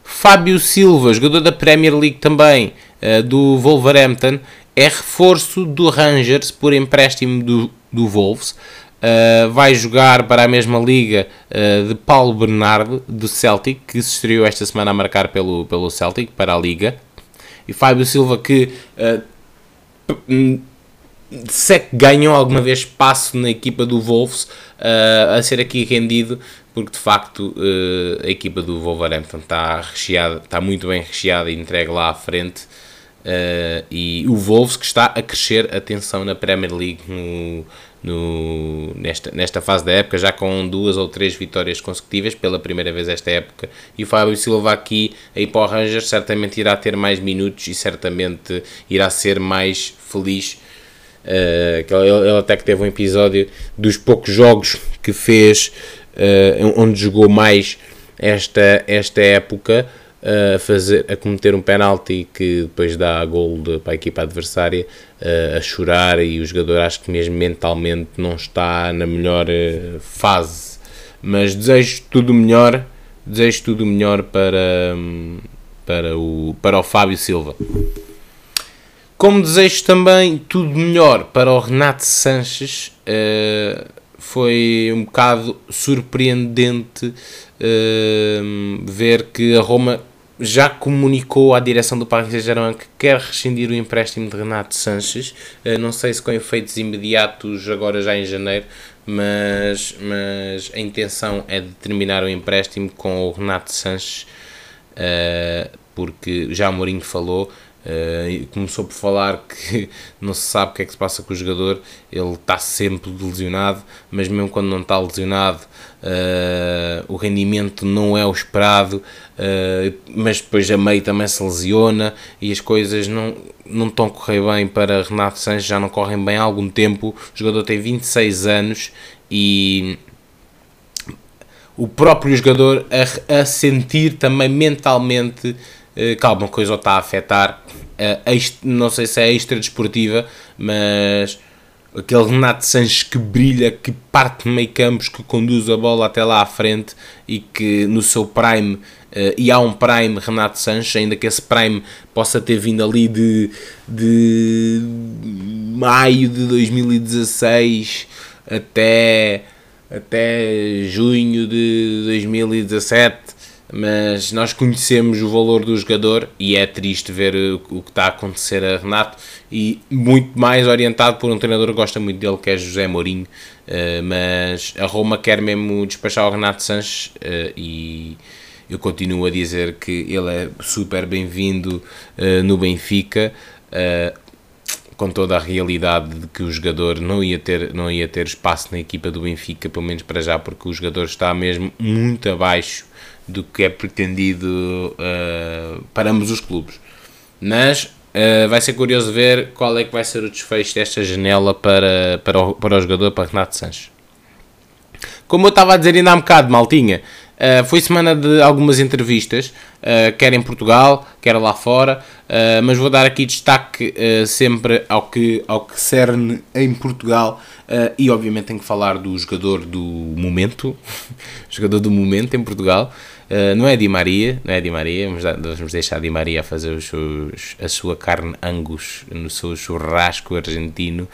S1: Fábio Silva, jogador da Premier League também, uh, do Wolverhampton, é reforço do Rangers por empréstimo do, do Wolves. Uh, vai jogar para a mesma liga uh, de Paulo Bernardo, do Celtic, que se estreou esta semana a marcar pelo, pelo Celtic, para a liga. E Fábio Silva, que uh, se é que ganhou alguma vez espaço na equipa do Wolves, a ser aqui rendido, porque de facto a equipa do Wolverhampton está, recheada, está muito bem recheada e entregue lá à frente. E o Wolves que está a crescer, atenção, na Premier League no no, nesta, nesta fase da época, já com duas ou três vitórias consecutivas pela primeira vez esta época. E o Fábio Silva aqui, aí para o Rangers, certamente irá ter mais minutos e certamente irá ser mais feliz. Uh, ele, ele até que teve um episódio dos poucos jogos que fez, uh, onde jogou mais esta, esta época a, fazer, a cometer um penalti que depois dá gol para a equipa adversária, a chorar e o jogador acho que mesmo mentalmente não está na melhor eh, fase. Mas desejo tudo melhor, desejo tudo melhor para, para, o, para o Fábio Silva. Como desejo também tudo melhor para o Renato Sanches, uh, foi um bocado surpreendente uh, ver que a Roma já comunicou à direção do Paris Saint-Germain que quer rescindir o empréstimo de Renato Sanches. Uh, não sei se com efeitos imediatos agora já em janeiro, mas, mas a intenção é de terminar o empréstimo com o Renato Sanches, uh, porque já Mourinho falou Uh, começou por falar que <laughs> não se sabe o que é que se passa com o jogador, ele está sempre lesionado, mas mesmo quando não está lesionado, uh, o rendimento não é o esperado, uh, mas depois a meio também se lesiona e as coisas não, não estão a correr bem para Renato Sanches, já não correm bem há algum tempo. O jogador tem 26 anos e o próprio jogador a, a sentir também mentalmente que alguma coisa está a afetar. Uh, não sei se é extra desportiva, mas aquele Renato Sanches que brilha, que parte meio campos, que conduz a bola até lá à frente e que no seu prime, uh, e há um prime Renato Sanches, ainda que esse prime possa ter vindo ali de, de maio de 2016 até, até junho de 2017 mas nós conhecemos o valor do jogador e é triste ver o, que está a acontecer a Renato e muito mais orientado por um treinador que gosta muito dele que é José Mourinho. Uh, mas a Roma quer mesmo despachar o Renato Sanches uh, e eu continuo a dizer que ele é super bem-vindo uh, no Benfica com toda a realidade de que o jogador não ia ter, não ia ter espaço na equipa do Benfica, pelo menos para já, porque o jogador está mesmo muito abaixo do que é pretendido uh, para ambos os clubes. Mas uh, vai ser curioso ver qual é que vai ser o desfecho desta janela para, para, o, para o jogador, para Renato Sanches. Como eu estava a dizer ainda há um bocado, maltinha, uh, foi semana de algumas entrevistas, quer em Portugal, quer lá fora, mas vou dar aqui destaque sempre ao que, ao que cerne em Portugal e obviamente tenho que falar do jogador do momento, <laughs> jogador do momento em Portugal, Uh, não é Di Maria, não é Di Maria, vamos, vamos deixar Di Maria fazer seus, a sua carne angus no seu churrasco argentino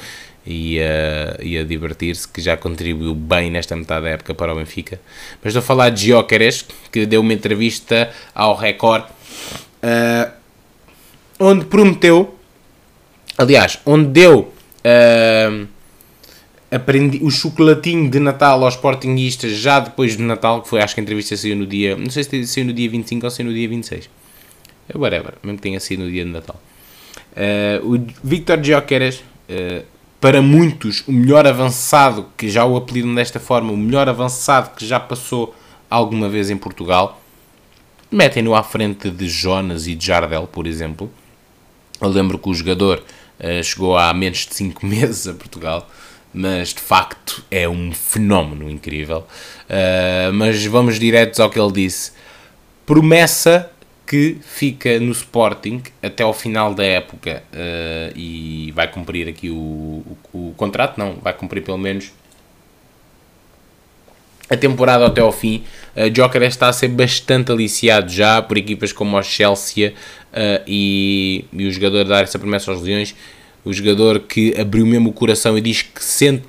S1: e a, e a divertir-se, que já contribuiu bem nesta metade da época para o Benfica. Mas estou a falar de Gyökeres, que deu uma entrevista ao Record, uh, onde prometeu, aliás, onde deu... Uh, aprendi o chocolatinho de Natal aos Sportingistas já depois de Natal, que foi acho que a entrevista saiu no dia, não sei se saiu no dia 25 ou saiu no dia 26. É whatever, mesmo que tenha sido no dia de Natal. Uh, o Victor Gyökeres, uh, para muitos, o melhor avançado, que já o apelidam desta forma, o melhor avançado que já passou alguma vez em Portugal. Metem-no à frente de Jonas e de Jardel, por exemplo. Eu lembro que o jogador uh, chegou há menos de 5 <laughs> meses a Portugal mas de facto é um fenómeno incrível. Uh, mas vamos diretos ao que ele disse. Promessa que fica no Sporting até ao final da época uh, e vai cumprir aqui o, o, o, contrato, não, vai cumprir pelo menos a temporada até ao fim. Uh, Joker está a ser bastante aliciado já por equipas como o Chelsea uh, e, e o jogador dar essa promessa aos Leões o jogador que abriu mesmo o coração e diz que sente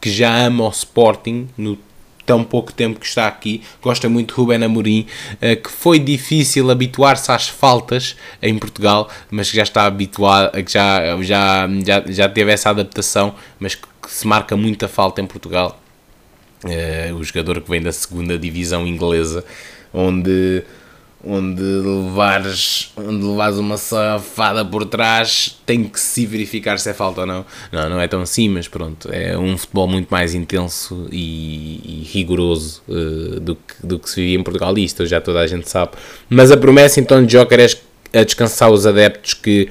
S1: que já ama o Sporting no tão pouco tempo que está aqui, gosta muito de Ruben Amorim, uh, que foi difícil habituar-se às faltas em Portugal, mas que já está habituado, que já, já, já, já teve essa adaptação, mas que, que se marca muita falta em Portugal. Uh, o jogador que vem da segunda divisão inglesa, onde onde levares, onde levares uma safada por trás tem que se verificar se é falta ou não. Não, não é tão assim, mas pronto, é um futebol muito mais intenso e, e rigoroso uh, do, que, do que se vivia em Portugal. Isto já toda a gente sabe. Mas a promessa então de Joker é a descansar os adeptos que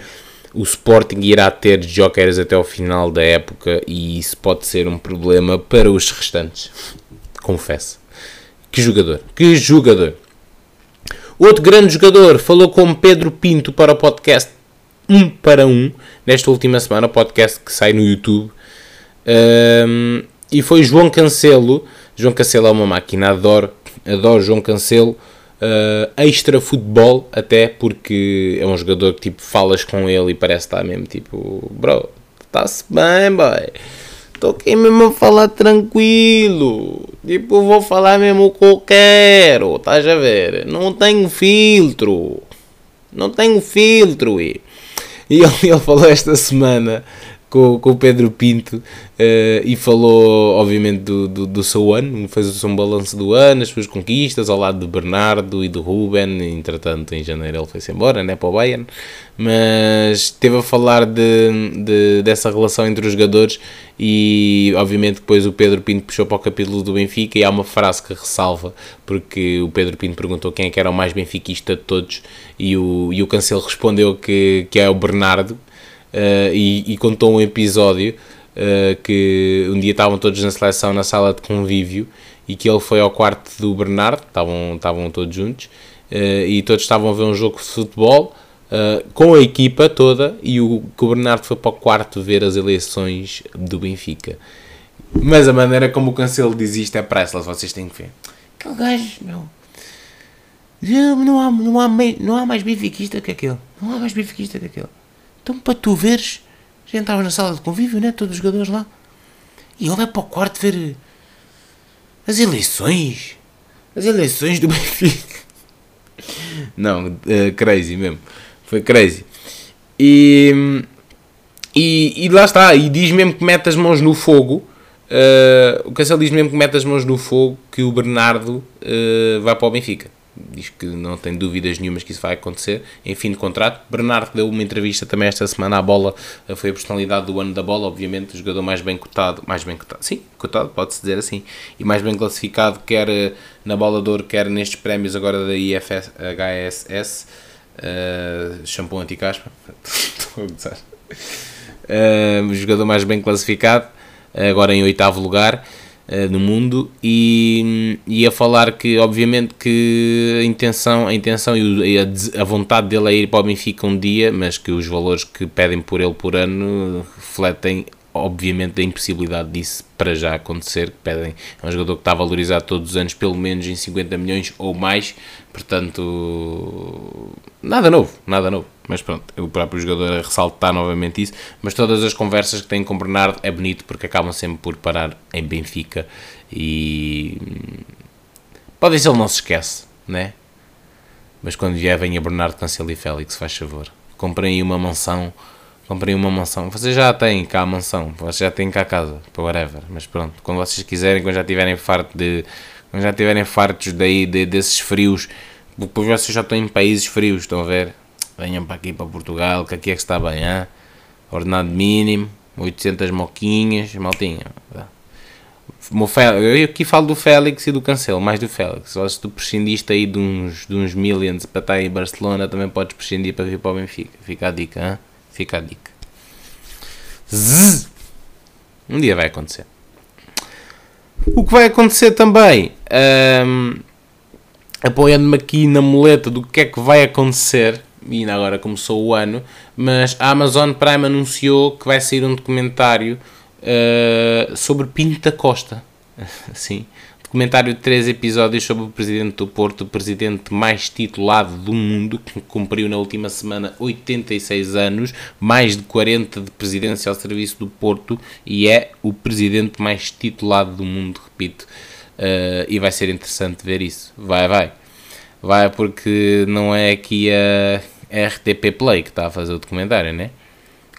S1: o Sporting irá ter Jokers até ao final da época e isso pode ser um problema para os restantes. Confesso. Que jogador, que jogador. Outro grande jogador falou com Pedro Pinto para o podcast 1 para 1, nesta última semana, podcast que sai no YouTube. Um, e foi João Cancelo. João Cancelo é uma máquina, adoro, adoro João Cancelo. Uh, extra futebol, até porque é um jogador que tipo falas com ele e parece estar mesmo tipo, bro, está-se bem, boy. Aqui mesmo a falar tranquilo. Tipo, vou falar mesmo o que eu quero. Estás a ver? Não tenho filtro. Não tenho filtro. E, e ele, <laughs> ele falou esta semana com, com o Pedro Pinto uh, e falou, obviamente, do, do, do seu ano, fez seu balanço do ano, as suas conquistas, ao lado de Bernardo e do Ruben. Entretanto, em janeiro ele foi-se embora, né, para o Bayern. Mas esteve a falar de, de, dessa relação entre os jogadores e, obviamente, depois o Pedro Pinto puxou para o capítulo do Benfica e há uma frase que ressalva, porque o Pedro Pinto perguntou quem é que era o mais benfiquista de todos e o, e o Cancelo respondeu que, que é o Bernardo uh, e, e, contou um episódio uh, que um dia estavam todos na seleção na sala de convívio e que ele foi ao quarto do Bernardo, estavam, estavam todos juntos, uh, e todos estavam a ver um jogo de futebol com a equipa toda e o, que o Bernardo foi para o quarto ver as eleições do Benfica. Mas a maneira como o Cancelo diz isto é priceless, vocês têm que ver. Aquele gajo, meu. Não há, não, há, não há mais benfiquista que aquele. Não há mais benfiquista que aquele. Então, para tu veres, a gente estava na sala de convívio, né? Todos os jogadores lá. E ele vai para o quarto ver as eleições. As eleições do <laughs> Benfica. Não, uh, crazy mesmo. Foi crazy. E, e, e, lá está. E diz mesmo que mete as mãos no fogo. Uh, o Cancelo diz mesmo que mete as mãos no fogo que o Bernardo uh, vai para o Benfica diz que não tem dúvidas nenhumas que isso vai acontecer em fim de contrato. Bernardo deu uma entrevista também esta semana à bola, foi a personalidade do ano da bola, obviamente, o jogador mais bem cotado, mais bem cotado, sim, cotado, pode-se dizer assim, e mais bem classificado, quer eh, na bola de ouro, quer nestes prémios agora da IFS, HSS, uh, shampoo anti-caspa. <laughs> Uh, o jogador mais bem classificado, agora em oitavo lugar. Eh, no mundo e, e a falar que obviamente que a intenção, a intenção e a, a vontade dele é ir para o Benfica um dia, mas que os valores que pedem por ele por ano refletem obviamente a impossibilidade disso para já acontecer, pedem, é um jogador que está valorizado todos os anos pelo menos em 50 milhões ou mais, portanto nada novo, nada novo, mas pronto, o próprio jogador a ressaltar novamente isso, mas todas as conversas que tem com Bernardo é bonito porque acabam sempre por parar em Benfica e pode ser ele não se esquece, né? Mas quando vier venha Bernardo Cancelo e Félix, faz favor, comprem aí uma mansão comprei uma mansão. Vocês já têm cá a mansão, vocês já têm cá a casa, whatever. Mas pronto, quando vocês quiserem, quando já tiverem farto de. Quando já tiverem fartos daí, de, desses frios, depois vocês já estão em países frios, estão a ver? Venham para aqui, para Portugal, que aqui é que está bem, hein? ordenado mínimo, 800 moquinhas, maltinha. Eu aqui falo do Félix e do Cancelo, mais do Félix. Se tu prescindiste aí de uns, de uns millions para estar em Barcelona, também podes prescindir para vir para o Benfica. Fica a dica, hein? Fica a dica. Zzz. Um dia vai acontecer. O que vai acontecer também, um, apoiando-me aqui na muleta do que é que vai acontecer, e ainda agora começou o ano, mas a Amazon Prime anunciou que vai sair um documentário uh, sobre Pinto da Costa. <laughs> Sim, Documentário de três episódios sobre o presidente do Porto, o presidente mais titulado do mundo, que cumpriu na última semana 86 anos, mais de 40 de presidência ao serviço do Porto e é o presidente mais titulado do mundo, repito. Uh, e vai ser interessante ver isso. Vai, vai. Vai porque não é aqui a RTP Play que está a fazer o documentário, né?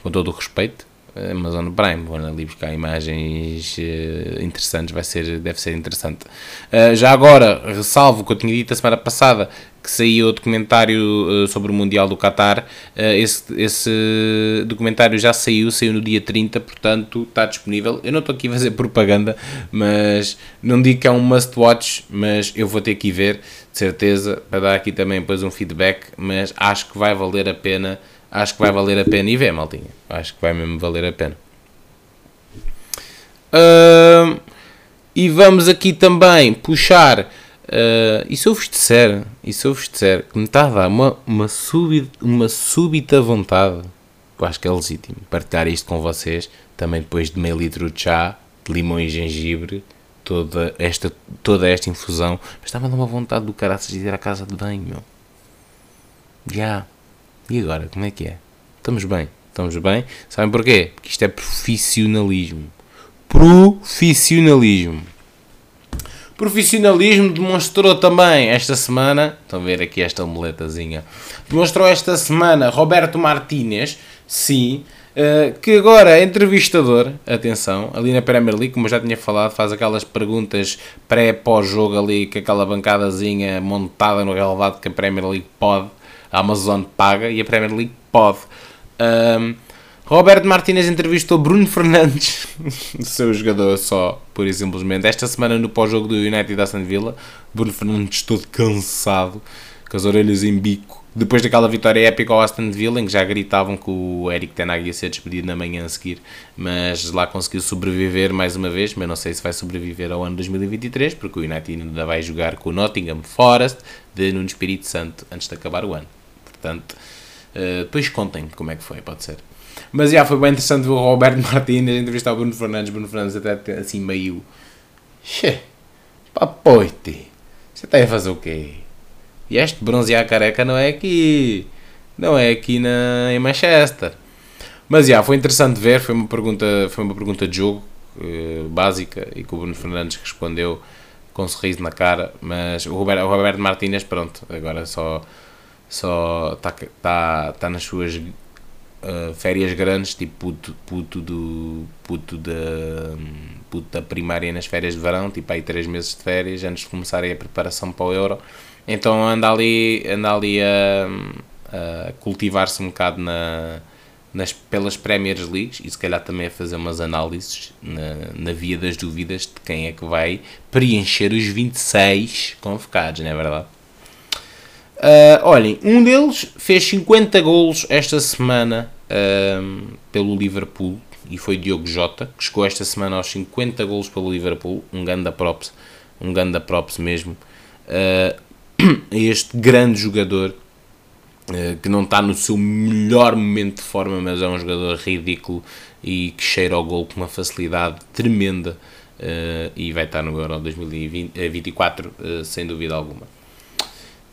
S1: Com todo o respeito. Amazon Prime, vou ali buscar imagens uh, interessantes, vai ser, deve ser interessante. Uh, já agora, ressalvo o que eu tinha dito a semana passada, que saiu o documentário uh, sobre o Mundial do Qatar. esse, esse documentário já saiu, saiu no dia 30, portanto está disponível. Eu não estou aqui a fazer propaganda, mas não digo que é um must watch, mas eu vou ter que ir ver, de certeza, para dar aqui também depois um feedback, mas acho que vai valer a pena acho que vai valer a pena e ver, maltinha. Acho que vai mesmo valer a pena. Uh, e vamos aqui também puxar. Uh, e se eu vos disser, e se eu vos disser que me está a dar uma, uma, súbita, uma súbita vontade, eu acho que é legítimo partilhar isto com vocês, também depois de meio litro de chá, de limão e gengibre, toda esta, toda esta infusão, mas estava a dar uma vontade do caraças de ir à casa de banho. Já. Yeah. E agora, como é que é? Estamos bem, estamos bem. Sabem porquê? Porque isto é profissionalismo. Profissionalismo. Profissionalismo demonstrou também esta semana, estão a ver aqui esta omeletazinha, demonstrou esta semana Roberto Martínez, sim, uh, que agora é entrevistador, atenção, ali na Premier League, como eu já tinha falado, faz aquelas perguntas pré-pós-jogo ali, com aquela bancadazinha montada no relevado que a Premier League pode, a Amazon paga e a Premier League pode. Um, Roberto Martínez entrevistou Bruno Fernandes, <laughs> seu jogador só, por e simplesmente. Esta semana no pós-jogo do United da Aston Villa, Bruno Fernandes todo cansado, com as orelhas em bico. Depois daquela vitória épica ao Aston Villa, em que já gritavam que o Eric Ten Hag ia ser despedido na manhã a seguir, mas lá conseguiu sobreviver mais uma vez, mas não sei se vai sobreviver ao ano 2023, porque o United ainda vai jogar com o Nottingham Forest de Nuno Espírito Santo antes de acabar o ano. Portanto, uh, depois contem como é que foi, pode ser. Mas já foi bem interessante ver o Roberto <laughs> Martínez entrevistar o Bruno Fernandes. Bruno Fernandes até assim meio. Xê, papoite, você está a fazer o quê? E este bronzear careca não é aqui. Não é aqui na, em Manchester. Mas já, foi interessante ver. Foi uma pergunta, foi uma pergunta de jogo uh, básica e que o Bruno Fernandes respondeu com um sorriso na cara. Mas o Roberto, o Roberto Martínez, pronto, agora só só está tá, tá nas suas uh, férias grandes, tipo puto, puto, do, puto, da, puto da primária nas férias de verão, tipo aí 3 meses de férias antes de começarem a preparação para o Euro. Então anda ali, anda ali a, a cultivar-se um bocado na, nas, pelas Premier Leagues e se calhar também a fazer umas análises na, na via das dúvidas de quem é que vai preencher os 26 convocados, não é verdade? Uh, olhem, um deles fez 50 golos esta semana uh, pelo Liverpool e foi Diogo Jota, que chegou esta semana aos 50 golos pelo Liverpool, um ganda props, um ganda props mesmo. <clears throat> Uh, este grande jogador que não está no seu melhor momento de forma, mas é um jogador ridículo e que cheira ao gol com uma facilidade tremenda e vai estar no Euro 2024 sem dúvida alguma.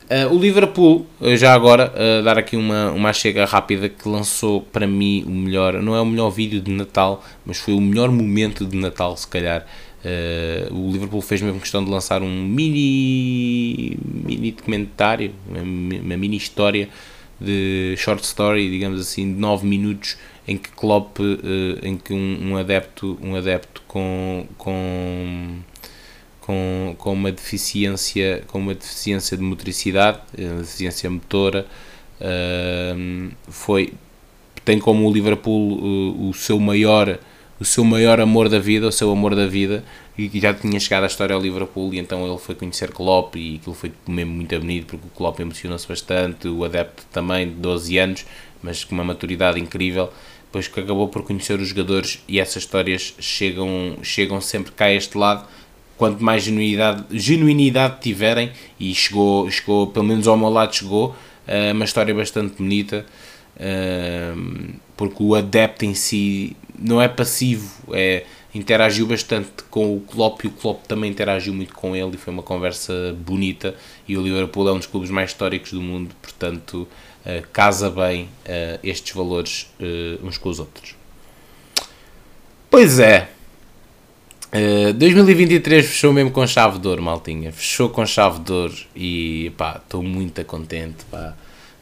S1: Uh, o Liverpool, eh, já agora, uh, dar aqui uma, uma chega rápida que lançou para mim o melhor, não é o melhor vídeo de Natal, mas foi o melhor momento de Natal, se calhar. Uh, o Liverpool fez mesmo questão de lançar um mini, mini documentário, uma, uma mini história de short story, digamos assim, de 9 minutos, em que Klopp, em que um, um, adepto, um adepto com, com com, com uma deficiência com uma deficiência de motricidade, uma deficiência motora, uh, foi tem como o Liverpool o, o, seu maior o seu maior amor da vida, o seu amor da vida e já tinha chegado a história ao Liverpool e então ele foi conhecer Klopp e aquilo foi mesmo muito bonito porque o Klopp emocionou-se bastante, o adepto também de 12 anos, mas com uma maturidade incrível depois que acabou por conhecer os jogadores e essas histórias chegam, chegam sempre cá a este lado quanto mais genuinidade, genuinidade tiverem, e chegou, chegou, pelo menos ao meu lado chegou, uh, uma história bastante bonita, uh, porque o adepto em si não é passivo, é, interagiu bastante com o Klopp e o Klopp também interagiu muito com ele e foi uma conversa bonita e o Liverpool é um dos clubes mais históricos do mundo, portanto uh, casa bem uh, estes valores uh, uns com os outros. Pois é, 2023 fechou mesmo com chave de ouro, maltinha, fechou com chave de ouro e pá, estou muito contente, pá.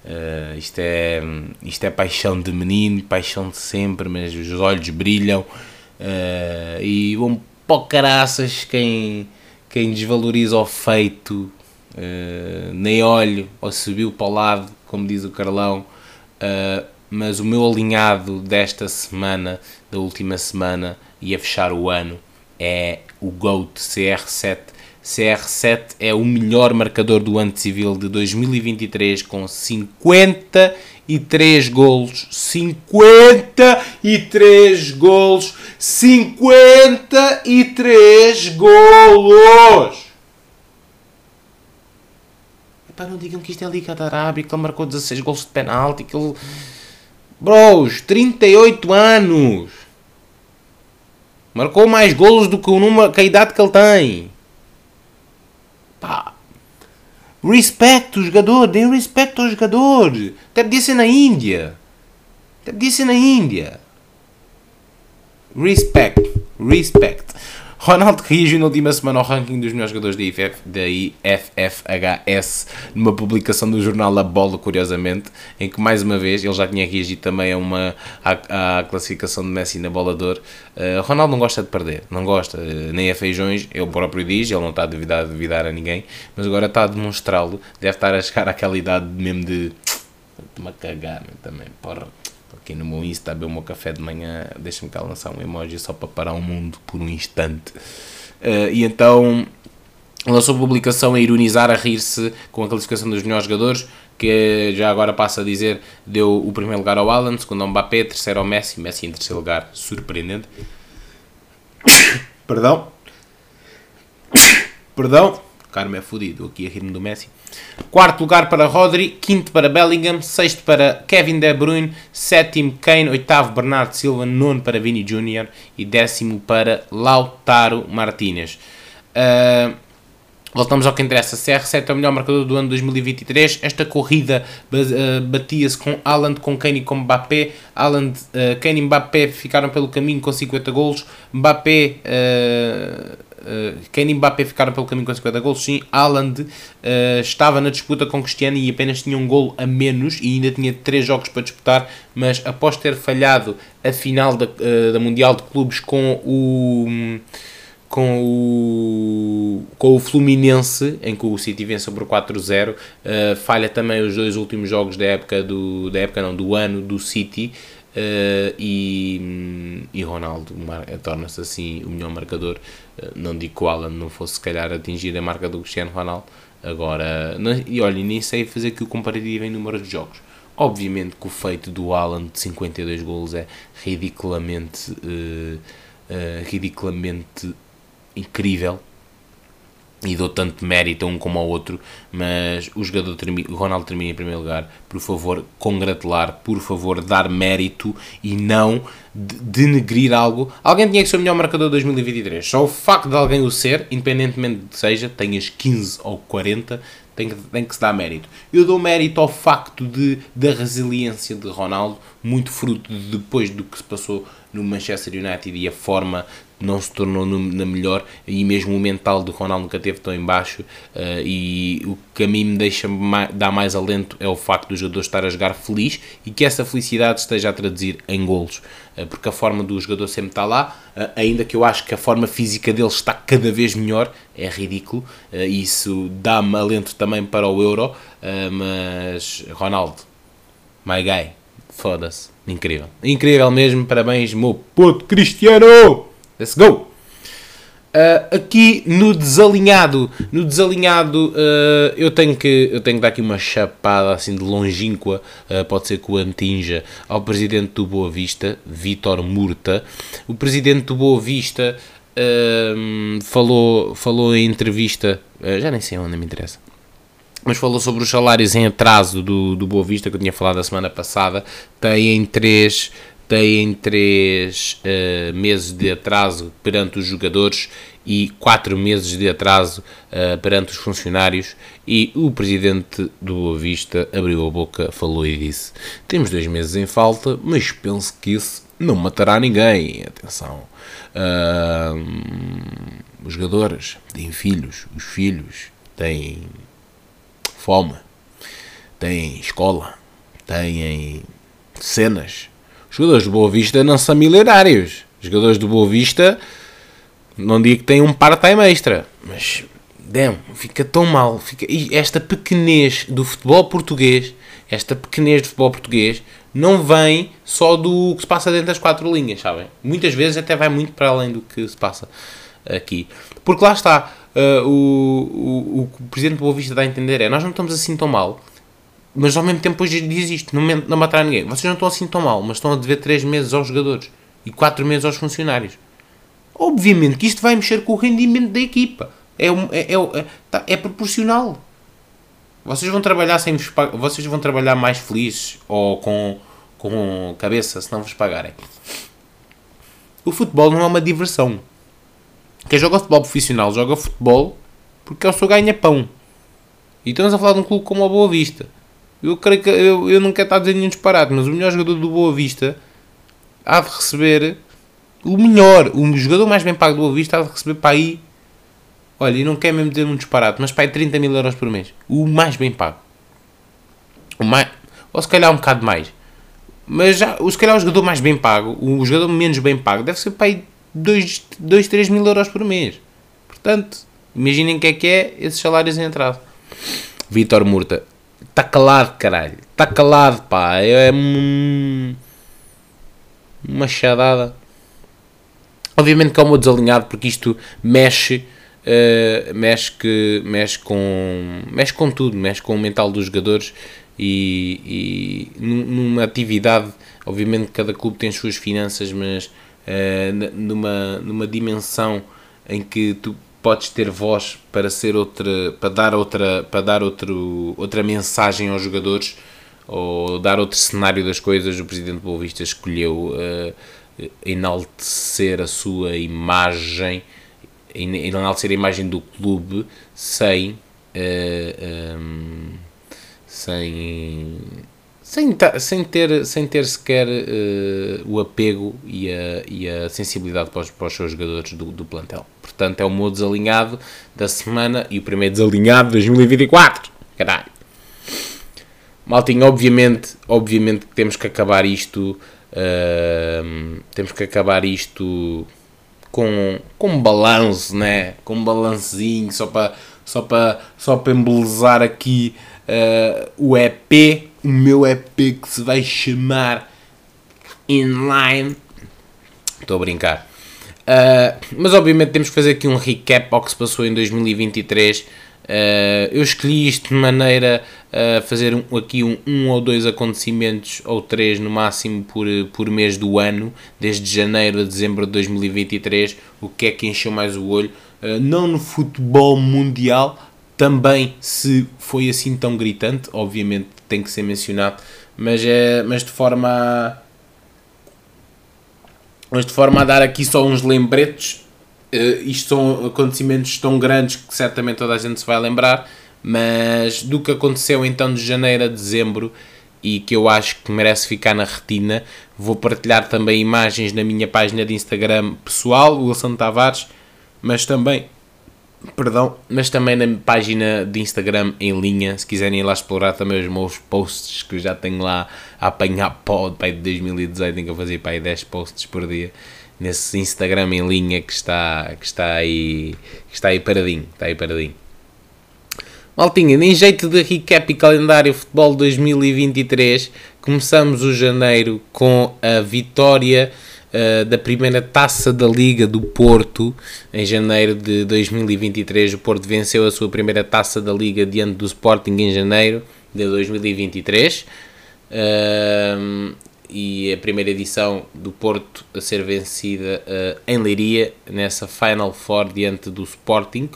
S1: Uh, isto, é, isto é paixão de menino, paixão de sempre, mas os olhos brilham uh, e vão para caraças quem, quem desvaloriza o feito, nem olho ou subiu para o lado, como diz o Carlão. mas o meu alinhado desta semana, da última semana, e a fechar o ano, é o GOAT CR7 CR7 é o melhor marcador do ano civil de 2023 com 53 golos. 53 golos. 53 golos! Epá, não digam que isto é Liga da Arábia, que ele marcou 16 golos de penalti, que ele... Bros, 38 anos! Marcou mais golos do que, o número, que a idade que ele tem. Pá. Respeito o jogador, dê respeito ao jogador. Até podia ser na Índia. Até podia ser na Índia. Respect. Respect. Ronaldo reagiu na última semana ao ranking dos melhores jogadores da, IFF, da IFFHS numa publicação do jornal A Bola, curiosamente, em que mais uma vez ele já tinha reagido também a uma à, à classificação de Messi na bola de ouro. Uh, Ronaldo não gosta de perder, não gosta, uh, nem a feijões, ele próprio diz, ele não está a duvidar, a duvidar a ninguém, mas agora está a demonstrá-lo, deve estar a chegar àquela idade mesmo de. de-me cagar também, porra aqui no meu Insta a beber o meu café de manhã, deixa-me cá lançar um emoji só para parar o mundo por um instante. Uh, e então lançou publicação a ironizar, a rir-se com a classificação dos melhores jogadores, que já agora passa a dizer, deu o primeiro lugar ao Alan, segundo ao Mbappé, terceiro ao Messi, Messi em terceiro lugar, surpreendente. Perdão. Perdão. Carmo é fodido, aqui a rir-me do Messi. Quarto lugar para Rodri, quinto para Bellingham, sexto para Kevin De Bruyne, sétimo Kane, oitavo Bernardo Silva, nono para Vini Jr. e décimo para Lautaro Martinez. Uh, voltamos ao que interessa. CR7 é o melhor marcador do ano 2023. Esta corrida uh, batia-se com Haaland, com Kane e com Mbappé. Haaland, uh, Kane e Mbappé ficaram pelo caminho com 50 golos. Mbappé... Uh, Uh, Kane e Mbappé ficaram pelo caminho com 50 gols, sim. Haaland uh, estava na disputa com Cristiano e apenas tinha um gol a menos e ainda tinha 3 jogos para disputar, mas após ter falhado a final da, uh, da Mundial de Clubes com o com o, com o Fluminense, em que o City venceu por 4-0, uh, falha também os dois últimos jogos da época, do, da época não, do ano do City, Uh, e, e Ronaldo torna-se assim o melhor marcador. Uh, não digo que o Alan não fosse, se calhar, atingir a marca do Cristiano Ronaldo. Agora, não, e olha, nem sei fazer aqui o comparativo em número de jogos. Obviamente que o feito do Alan de 52 golos é ridiculamente, uh, ridiculamente incrível e dou tanto mérito a um como ao outro, mas o jogador termina, o Ronaldo termina em primeiro lugar, por favor, congratular, por favor, dar mérito e não denegrir algo. Alguém tinha que ser o melhor marcador de 2023. Só o facto de alguém o ser, independentemente de seja, tenhas 15 ou 40, tem que, tem que se dar mérito. Eu dou mérito ao facto de, da resiliência de Ronaldo, muito fruto de, depois do que se passou no Manchester United e a forma não se tornou no, na melhor e mesmo o mental do Ronaldo nunca teve tão em baixo uh, e o que a mim me deixa mais, dá mais alento é o facto do jogador estar a jogar feliz e que essa felicidade esteja a traduzir em golos. Uh, porque a forma do jogador sempre está lá uh, ainda que eu acho que a forma física dele está cada vez melhor é ridículo isso dá-me alento também para o Euro mas Ronaldo my guy foda-se incrível. Incrível mesmo parabéns meu puto Cristiano Let's go! Uh, aqui no desalinhado, no desalinhado uh, eu, tenho que, eu tenho que dar aqui uma chapada assim de longínqua, uh, pode ser que o antinja, ao presidente do Boa Vista, Vítor Murta. O presidente do Boa Vista falou, falou em entrevista, já nem sei onde me interessa, mas falou sobre os salários em atraso do, do Boa Vista, que eu tinha falado a semana passada, em três têm 3 uh, meses de atraso perante os jogadores e 4 meses de atraso uh, perante os funcionários. E o presidente do Boa Vista abriu a boca, falou e disse: Temos dois meses em falta, mas penso que isso não matará ninguém. Atenção. Uh, os jogadores têm filhos, os filhos têm fome, têm escola, têm cenas. Jogadores do Boa Vista não são milionários. Os jogadores do Boa Vista não digo que têm um part-time extra, mas damn, fica tão mal. Fica, esta pequenez do futebol português, esta pequenez do futebol português, não vem só do que se passa dentro das quatro linhas, sabem? Muitas vezes até vai muito para além do que se passa aqui. Porque lá está, uh, o, o, o, que o Presidente Boa Vista dá a entender é, nós não estamos assim tão mal, mas ao mesmo tempo hoje diz isto, não, não matar ninguém. Vocês não estão assim tão mal, mas estão a dever 3 meses aos jogadores e 4 meses aos funcionários. Obviamente que isto vai mexer com o rendimento da equipa. É, é, é, é, tá, é proporcional. Vocês vão trabalhar sem vos vocês vão trabalhar mais felizes ou com, com cabeça se não vos pagarem. O futebol não é uma diversão. Quem joga futebol profissional joga futebol porque é o seu ganha-pão. E estamos a falar de um clube como o Boa Vista. Eu creio que eu, eu não quero estar a dizer nenhum disparate, mas o melhor jogador do Boa Vista há de receber o melhor, o jogador mais bem pago do Boa Vista há de receber para aí. Olha, e não quero mesmo dizer um disparate, mas para aí 30 mil euros por mês. O mais bem pago. O mais, ou se calhar um bocado mais. Mas já, se calhar o jogador mais bem pago, o jogador menos bem pago, deve ser para aí 2, 2 3 mil euros por mês. Portanto, imaginem o que é que é esses salários em entrada. Vitor Murta, está calado, caralho. Está calado, pá. É um, uma chadada. Obviamente que é um desalinhado porque isto mexe. Uh, mexe, que, mexe, com, mexe com tudo, mexe com o mental dos jogadores e, e numa atividade, obviamente cada clube tem as suas finanças, mas uh, numa, numa dimensão em que tu podes ter voz para ser outra para dar outra para dar outro, outra mensagem aos jogadores ou dar outro cenário das coisas. O presidente Boa Vista escolheu uh, enaltecer a sua imagem enaltecer a imagem do clube sem uh, eh, um, sem sem, sem, ter, sem ter sequer uh, o apego e a, e a sensibilidade para os, para os seus jogadores do, do plantel. Portanto, é o meu desalinhado da semana e o primeiro desalinhado de 2024. Caralho. Maltinho, obviamente, obviamente que temos que acabar isto. Uh, temos que acabar isto com, com um balanço, né? Com um balancezinho só para só para só para embelezar aqui uh, o EP o meu EP que se vai chamar Inline. Estou a brincar. Uh, mas obviamente temos que fazer aqui um recap ao que se passou em 2023. Uh, ah, eu escolhi isto de maneira a fazer um, aqui um, um ou dois acontecimentos, ou três no máximo, por, por mês do ano, desde janeiro a dezembro de 2023. O que é que encheu mais o olho? Uh, não no futebol mundial, também se foi assim tão gritante, obviamente tem que ser mencionado, mas, é, mas de forma a, mas de forma a dar aqui só uns lembretes, uh, isto são acontecimentos tão grandes que certamente toda a gente se vai lembrar, mas do que aconteceu então de janeiro a dezembro e que eu acho que merece ficar na retina, vou partilhar também imagens na minha página de Instagram pessoal, Wilson Tavares, mas também perdão, mas também na página de Instagram em linha, se quiserem ir lá explorar também os meus posts que eu já tenho lá a apanhar pó de 2018, tenho que fazer para aí 10 posts por dia nesse Instagram em linha que está, que está aí que está aí paradinho, está aí paradinho. Maltinha, em jeito de recap e calendário futebol 2023, começamos o janeiro com a vitória uh, da primeira taça da Liga do Porto em janeiro de 2023. O Porto venceu a sua primeira taça da Liga diante do Sporting em janeiro de 2023. Uh, e a primeira edição do Porto a ser vencida uh, em Leiria, nessa Final Four diante do Sporting.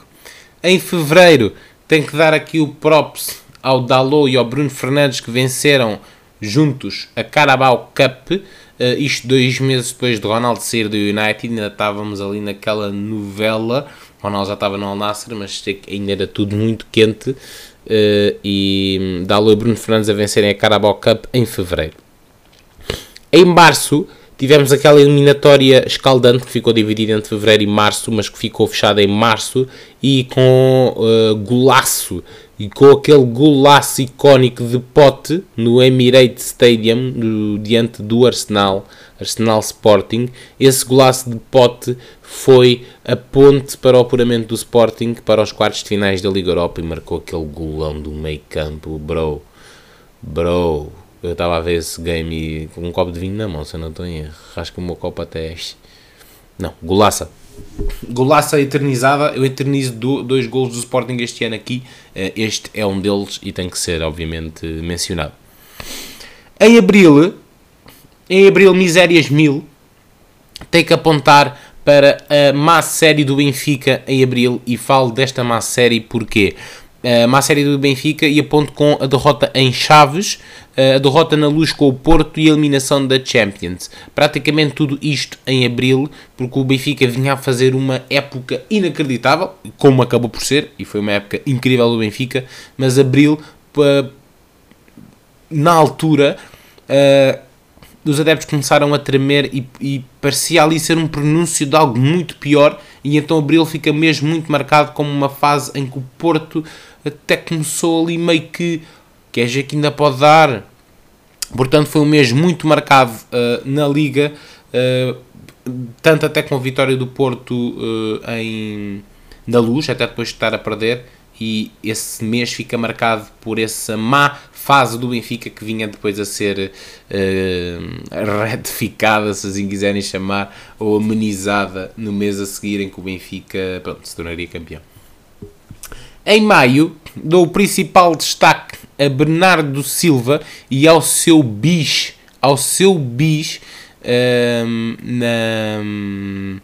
S1: Em fevereiro, tem que dar aqui o props ao Dalot e ao Bruno Fernandes que venceram juntos a Carabao Cup Uh, isto dois meses depois de Ronaldo sair do United, ainda estávamos ali naquela novela. Ronaldo já estava no Al Nassr, mas ainda era tudo muito quente. Uh, e dá-lhe Bruno Fernandes a vencerem a Carabao Cup em fevereiro. Em março, tivemos aquela eliminatória escaldante que ficou dividida entre fevereiro e março, mas que ficou fechada em março e com uh, golaço e com aquele golaço icónico de pote no Emirates Stadium no, diante do Arsenal, Arsenal Sporting. Esse golaço de pote foi a ponte para o apuramento do Sporting para os quartos de finais da Liga Europa e marcou aquele golão do meio campo, bro. Bro, eu estava a ver esse game e com um copo de vinho na mão, se eu não estou em erro. Que o meu copo até é Não, golaça. Golaça eternizada, eu eternizo do, dois golos do Sporting este ano aqui. Eh, este é um deles e tem que ser, obviamente, mencionado. Em abril, em abril, Misérias mil tem que apontar para a má série do Benfica em abril e falo desta má série porque a má série do Benfica e aponto com a derrota em Chaves, a derrota na luz com o Porto e a eliminação da Champions. Praticamente tudo isto em abril, porque o Benfica vinha a fazer uma época inacreditável, como acabou por ser, e foi uma época incrível do Benfica, mas abril, na altura, os adeptos começaram a tremer e, e parecia ali ser um pronúncio de algo muito pior, e então abril fica mesmo muito marcado como uma fase em que o Porto até começou ali meio que que é que ainda pode dar. Portanto, foi um mês muito marcado uh, na Liga, uh, tanto até com a vitória do Porto uh, em, na luz, até depois de estar a perder, e esse mês fica marcado por essa má fase do Benfica que vinha depois a ser retificada, se assim quiserem chamar, ou amenizada no mês a seguir em que o Benfica pronto, se tornaria campeão. Em maio, dou o principal destaque a Bernardo Silva e ao seu bis, ao seu bis um, na.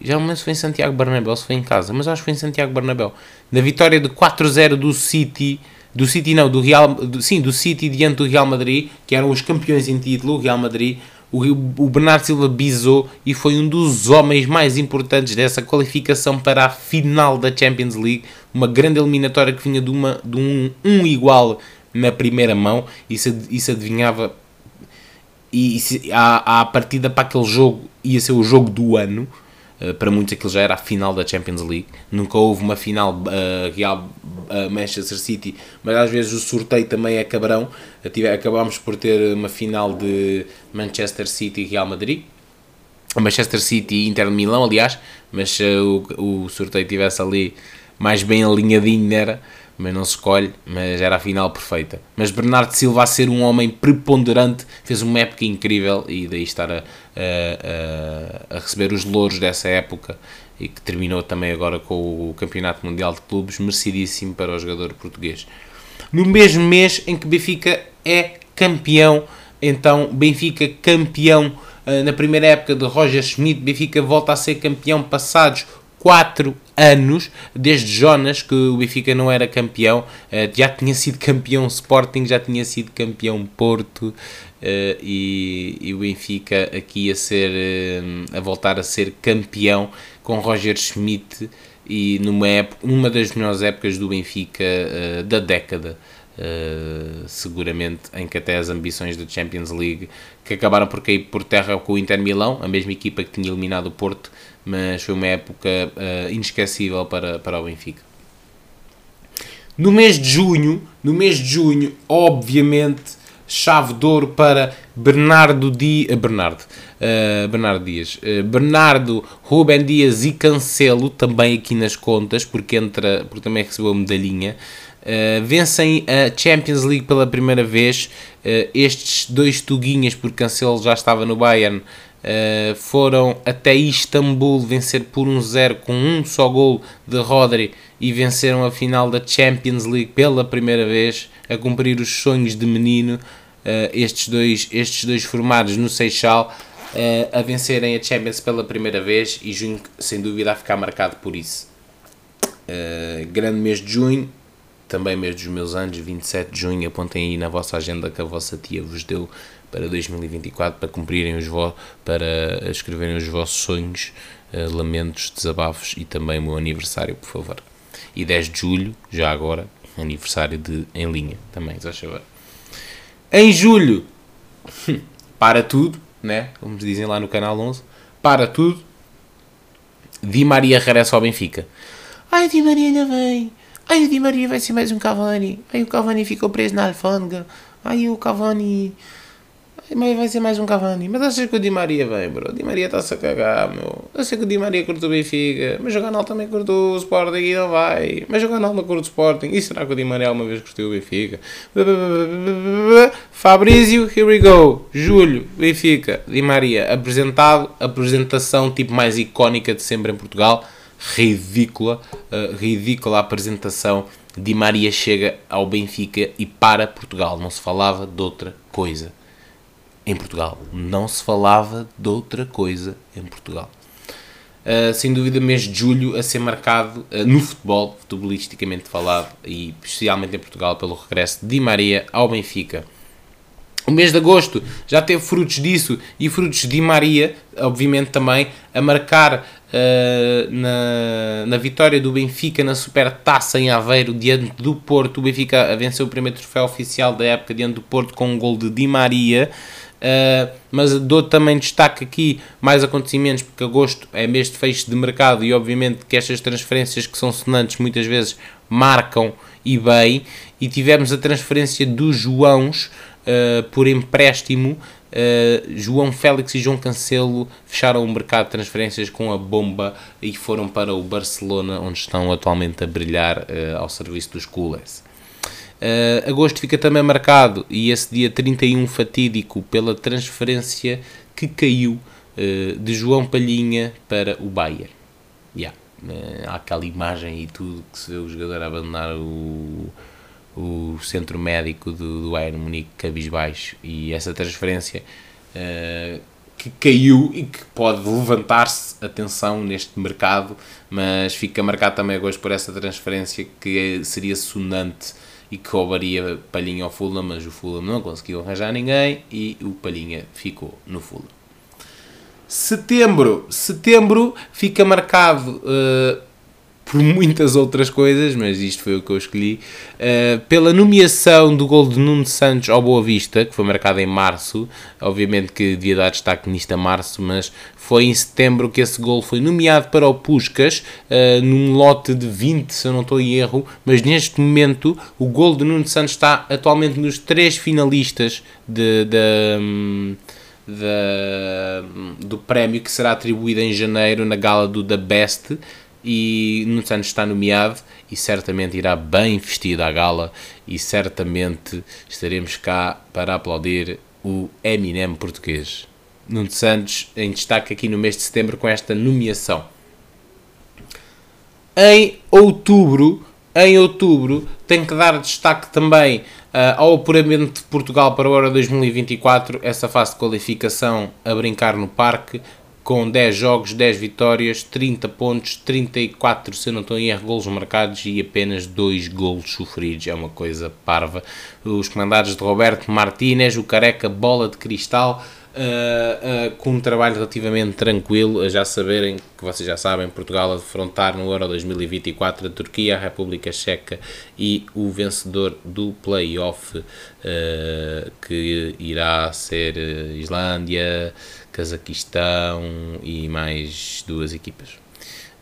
S1: Já não se foi em Santiago Bernabéu, se foi em casa, mas acho que foi em Santiago Bernabéu. Na vitória de 4-0 do City, do City não, do Real, do, sim, do City diante do Real Madrid, que eram os campeões em título, o Real Madrid, o, Bernardo Silva bisou e foi um dos homens mais importantes dessa qualificação para a final da Champions League, uma grande eliminatória que vinha de, uma, de um, um igual na primeira mão. E se adivinhava e, a, a partida para aquele jogo ia ser o jogo do ano para muitos aquilo já era a final da Champions League. Nunca houve uma final uh, Real uh, Manchester City mas às vezes o sorteio também é cabrão. Uh, acabámos por ter uma final de Manchester City e Real Madrid. Manchester City e Inter de Milão aliás mas se o, o sorteio tivesse ali mais bem alinhadinho era, mas não se escolhe, mas era a final perfeita. Mas Bernardo Silva a ser um homem preponderante, fez uma época incrível e daí estar a, a, a, receber os louros dessa época e que terminou também agora com o Campeonato Mundial de Clubes, merecidíssimo para o jogador português. No mesmo mês em que Benfica é campeão, então Benfica campeão eh, na primeira época de Roger Schmidt, Benfica volta a ser campeão passados 4 anos, desde Jonas, que o Benfica não era campeão, uh, já tinha sido campeão Sporting, já tinha sido campeão Porto, uh, e, e, o Benfica aqui a ser, uh, a voltar a ser campeão com Roger Schmidt, e numa, época, uma das melhores épocas do Benfica da década. Uh, seguramente em que até as ambições da Champions League que acabaram por cair por terra com o Inter Milão, a mesma equipa que tinha eliminado o Porto, mas foi uma época uh, inesquecível para, para o Benfica. No mês de junho, no mês de junho, obviamente, chave de ouro para Bernardo Dias, uh, Bernardo, uh, Bernardo Dias, uh, Bernardo, Rubem Dias e Cancelo, também aqui nas contas, porque entra, porque também recebeu a medalhinha. Uh, vencem a Champions League pela primeira vez. Uh, estes dois tuguinhas, porque Cancelo já estava no Bayern, Uh, foram até Istambul vencer por 1-0 um com um só gol de Rodri e venceram a final da Champions League pela primeira vez a cumprir os sonhos de menino. Estes, dois, estes dois formados no Seixal a vencerem a Champions pela primeira vez e junho sem dúvida a ficar marcado por isso. Grande mês de junho também mês dos meus anos, 27 de junho, apontem aí na vossa agenda que a vossa tia vos deu para 2024 para cumprirem os vo para escreverem os vossos sonhos, uh, lamentos, desabafos e também o meu aniversário, por favor. E 10 de julho, já agora, aniversário de em linha, também, já saber. Em julho, para tudo, né? Como dizem lá no canal 11, para tudo. Di Maria regressa ao Benfica. Ai, Di Maria ainda vem. Ai, o Di Maria vai ser mais um Cavani. Ai, o Cavani ficou preso na alfândega. Ai, o Cavani mas vai ser mais um Cavani. Mas achas que o Di Maria vem, bro? O Di Maria está-se a cagar, meu. Eu sei que o Di Maria curte o Benfica, mas o Canal também curte o Sporting e não vai. Mas o Canal não curte o Sporting. E será que o Di Maria alguma vez curtiu o Benfica? Fabrício, here we go. Julho, Benfica, Di Maria, apresentado. Apresentação tipo mais icónica de sempre em Portugal. Ridícula, uh, ridícula apresentação. Di Maria chega ao Benfica e para Portugal. Não se falava de outra coisa em Portugal. Não se falava de outra coisa em Portugal. Uh, sem dúvida, mês de julho a ser marcado uh, no futebol, futebolisticamente falado, e especialmente em Portugal, pelo regresso de Di Maria ao Benfica. O mês de agosto já teve frutos disso e frutos de Di Maria, obviamente também, a marcar uh, na, na vitória do Benfica na Supertaça em Aveiro diante do Porto. O Benfica venceu o primeiro troféu oficial da época diante do Porto com um gol de Di Maria. Uh, mas dou também destaque aqui mais acontecimentos, porque agosto é mês de fecho de mercado e obviamente que estas transferências que são sonantes muitas vezes marcam e bem. E tivemos a transferência dos Joãos uh, por empréstimo. Uh, João Félix e João Cancelo fecharam o mercado de transferências com a bomba e foram para o Barcelona, onde estão atualmente a brilhar ao serviço dos Coolers. Uh, agosto fica também marcado, e esse dia 31 fatídico, pela transferência que caiu uh, de João Palhinha para o Bayern. Yeah. Uh, há aquela imagem e tudo que se vê o jogador abandonar o, o centro médico do, do Bayern Munique cabisbaixo e essa transferência que caiu e que pode levantar-se atenção neste mercado, mas fica marcado também agosto por essa transferência que seria sonante e que roubaria Palhinha ao Fulham, mas o Fulham não conseguiu arranjar ninguém e o Palhinha ficou no Fulham. Setembro, setembro fica marcado uh, por muitas outras coisas, mas isto foi o que eu escolhi, uh, pela nomeação do gol de Nuno Santos ao Boa Vista, que foi marcado em março, obviamente que devia dar destaque nisto a março, mas foi em setembro que esse gol foi nomeado para o Puscas, uh, num lote de 20, se eu não estou em erro, mas neste momento o gol de Nuno Santos está atualmente nos três finalistas de, de um, do prémio que será atribuído em janeiro na gala do The Best e Nuno Santos está nomeado e certamente irá bem vestido à gala e certamente estaremos cá para aplaudir o Eminem português. Nuno Santos em destaque aqui no mês de setembro com esta nomeação. Em outubro, em outubro, tenho que dar destaque também uh, ao apuramento de Portugal para o Euro 2024, essa fase de qualificação a brincar no parque, com 10 jogos, 10 vitórias, 30 pontos, 34, se não estou em erro, golos marcados e apenas 2 golos sofridos. É uma coisa parva. Os comandados de Roberto Martínez, o careca bola de cristal, Uh, uh, com um trabalho relativamente tranquilo, a já saberem que vocês já sabem, Portugal a defrontar no Euro 2024 a Turquia, a República Checa e o vencedor do play-off uh, que irá ser Islândia, Cazaquistão e mais duas equipas.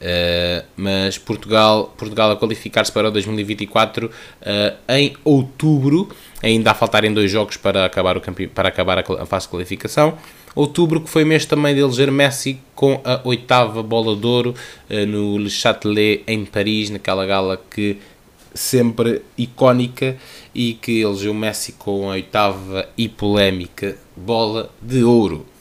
S1: Uh, mas Portugal, Portugal a qualificar-se para o 2024 uh, em outubro, ainda a faltarem dois jogos para acabar, o para acabar a fase de qualificação. Outubro, que foi mês também de eleger Messi com a oitava bola de ouro uh, no Le Châtelet em Paris, naquela gala que sempre icónica e que elegeu Messi com a oitava e polémica bola de ouro.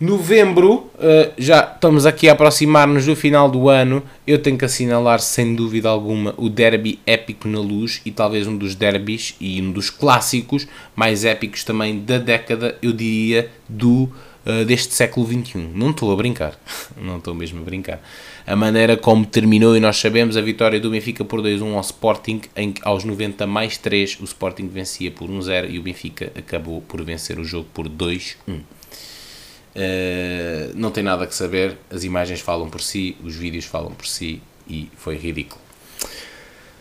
S1: Novembro, uh, já estamos aqui a aproximar-nos do final do ano. Eu tenho que assinalar, sem dúvida alguma, o derby épico na luz e talvez um dos derbys e um dos clássicos mais épicos também da década, eu diria, do uh, deste século XXI. Não estou a brincar. <laughs> Não estou mesmo a brincar. A maneira como terminou, e nós sabemos, a vitória do Benfica por 2-1 ao Sporting, em que aos 90 mais 3 o Sporting vencia por 1-0 e o Benfica acabou por vencer o jogo por 2-1. Uh, não tem nada que saber, as imagens falam por si, os vídeos falam por si e foi ridículo.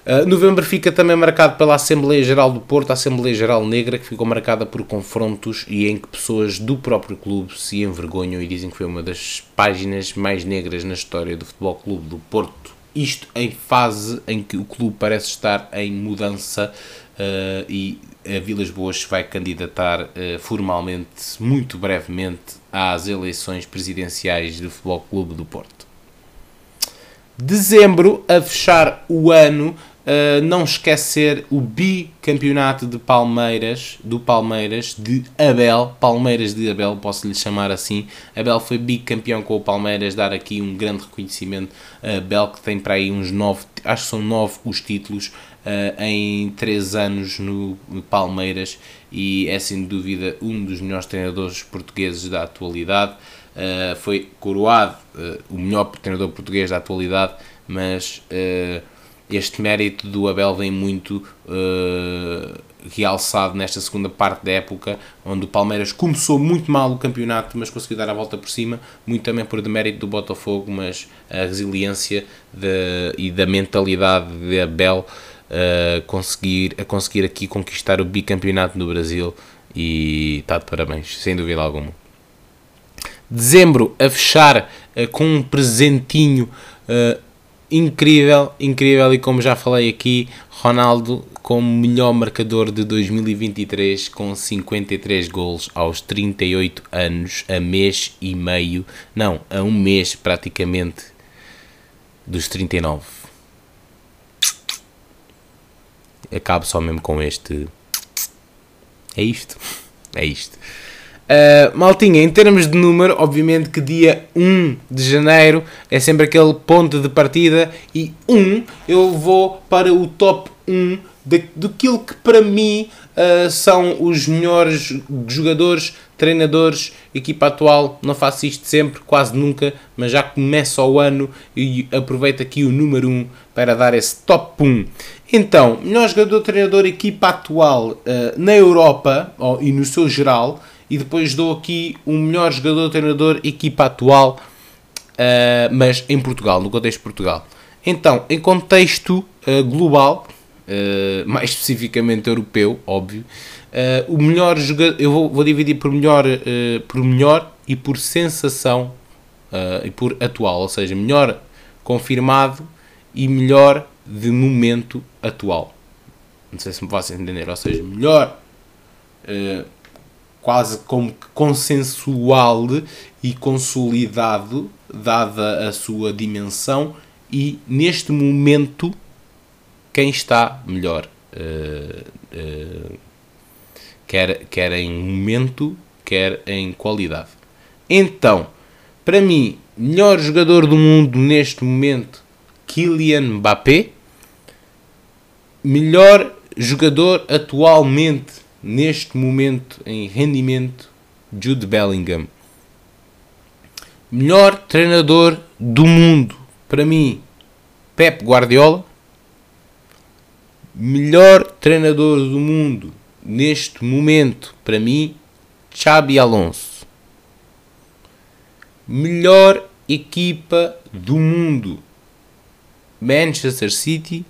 S1: Uh, novembro fica também marcado pela Assembleia Geral do Porto, a Assembleia Geral Negra, que ficou marcada por confrontos e em que pessoas do próprio clube se envergonham e dizem que foi uma das páginas mais negras na história do Futebol Clube do Porto. Isto em fase em que o clube parece estar em mudança uh, e a Vilas Boas vai candidatar formalmente, muito brevemente, às eleições presidenciais do Futebol Clube do Porto. Dezembro, a fechar o ano, Uh, não esquecer o bicampeonato de Palmeiras, do Palmeiras, de Abel, Palmeiras de Abel, posso lhe chamar assim. Abel foi bicampeão com o Palmeiras, dar aqui um grande reconhecimento a Abel, que tem para aí uns nove, acho que são nove os títulos uh, em três anos no Palmeiras e é sem dúvida um dos melhores treinadores portugueses da atualidade. Uh, foi coroado o melhor treinador português da atualidade, mas este mérito do Abel vem muito uh, realçado nesta segunda parte da época, onde o Palmeiras começou muito mal o campeonato, mas conseguiu dar a volta por cima, muito também por demérito do Botafogo, mas a resiliência de, e da mentalidade de Abel uh, conseguir, a conseguir aqui conquistar o bicampeonato no Brasil e está de parabéns, sem dúvida alguma. Dezembro a fechar uh, com um presentinho uh, incrível, incrível e como já falei aqui, Ronaldo como melhor marcador de 2023 com 53 gols aos 38 anos, a mês e meio, não, a um mês praticamente dos 39. Acabo só mesmo com este. É isto. É isto. Uh, maltinha, em termos de número, obviamente que dia 1 de janeiro é sempre aquele ponto de partida e 1 eu vou para o top 1 de, daquilo que para mim uh, são os melhores jogadores, treinadores, equipa atual. Não faço isto sempre, quase nunca, mas já começa o ano e aproveito aqui o número 1 para dar esse top 1. Então, melhor jogador, treinador, equipa atual uh, na Europa oh, e no seu geral e depois dou aqui o um melhor jogador, treinador, equipa atual, uh, mas em Portugal, no contexto de Portugal. Então, em contexto uh, global, uh, mais especificamente europeu, óbvio, o melhor jogador, eu vou, vou dividir por melhor, por melhor e por sensação e por atual, ou seja, melhor confirmado e melhor de momento atual. Não sei se me faço entender, ou seja, melhor quase como que consensual e consolidado, dada a sua dimensão, e neste momento quem está melhor. Uh, uh, quer, quer em momento, quer em qualidade. Então, para mim, melhor jogador do mundo neste momento, Kylian Mbappé. Melhor jogador atualmente neste momento em rendimento, Jude Bellingham. Melhor treinador do mundo, para mim, Pep Guardiola. Melhor treinador do mundo neste momento, para mim, Xabi Alonso. Melhor equipa do mundo, Manchester City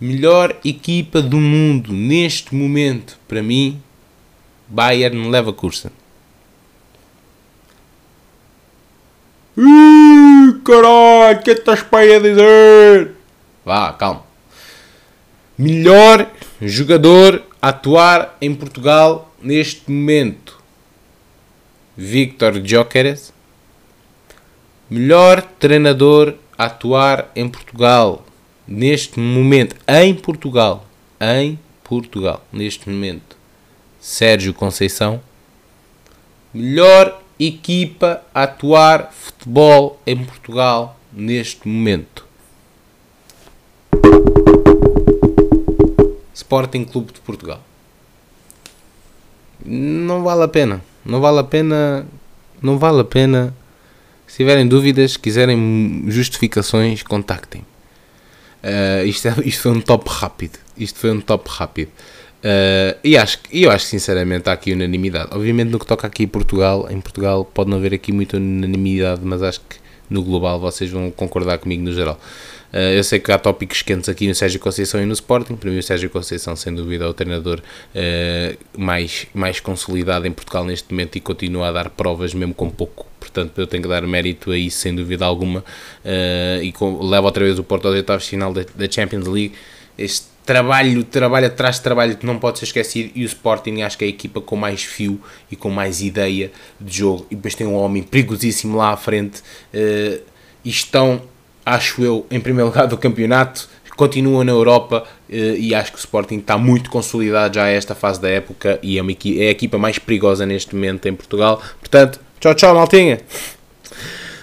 S1: melhor equipa do mundo neste momento, para mim, Bayern Leverkusen. Ih, caralho, que estás para aí a dizer? Vá, calma. Melhor jogador a atuar em Portugal neste momento. Victor Gyökeres. Melhor treinador a atuar em Portugal neste momento, em Portugal, em Portugal, neste momento, Sérgio Conceição, melhor equipa a atuar futebol em Portugal neste momento. Sporting Clube de Portugal. Não vale a pena. Não vale a pena. Não vale a pena. Se tiverem dúvidas, quiserem justificações, contactem. Uh, isto, é, <laughs> isto foi um top rápido. Isto foi um top rápido. Uh, e acho, eu acho sinceramente há aqui unanimidade. Obviamente no que toca aqui em Portugal, em Portugal pode não haver aqui muita unanimidade, mas acho que no global vocês vão concordar comigo no geral. Uh, eu sei que há tópicos quentes aqui no Sérgio Conceição e no Sporting. Para mim, o Sérgio Conceição, sem dúvida, é o treinador uh, mais, mais consolidado em Portugal neste momento e continua a dar provas, mesmo com pouco. Portanto, eu tenho que dar mérito a isso, sem dúvida alguma. Uh, e com, leva outra vez o Porto aos oitavos final da, da Champions League. Este trabalho, trabalho atrás de trabalho que não pode ser esquecido. E o Sporting, acho que é a equipa com mais fio e com mais ideia de jogo. E depois tem um homem perigosíssimo lá à frente. e estão acho eu, em primeiro lugar do campeonato, continua na Europa eh, e acho que o Sporting está muito consolidado já a esta fase da época e é, uma é a equipa mais perigosa neste momento em Portugal. Portanto, tchau, tchau, Maltinha.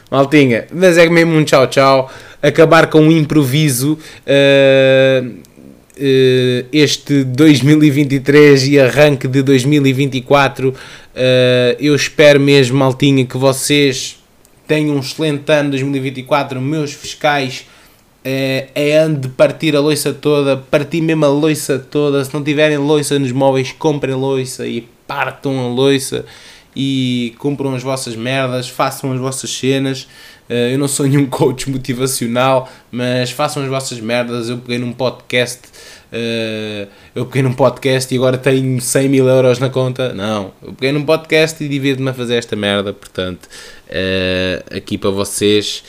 S1: Maltinha, mas é mesmo um tchau, tchau. Acabar com um improviso. Uh, uh, este 2023 e arranque de 2024. Uh, eu espero mesmo, Maltinha, que vocês tenho um excelente ano 2024, meus fiscais é, é ano de partir a loiça toda, partir mesmo a loiça toda, se não tiverem loiça nos móveis, comprem loiça e partam a loiça e cumpram as vossas merdas, façam as vossas cenas. Eh, eu não sou nenhum <laughs> coach motivacional, mas façam as vossas merdas. Eu peguei num podcast uh, eu peguei num podcast e agora tenho 100 mil euros na conta. Não, eu peguei num podcast e divido-me a fazer esta merda. Portanto, uh, aqui para vocês,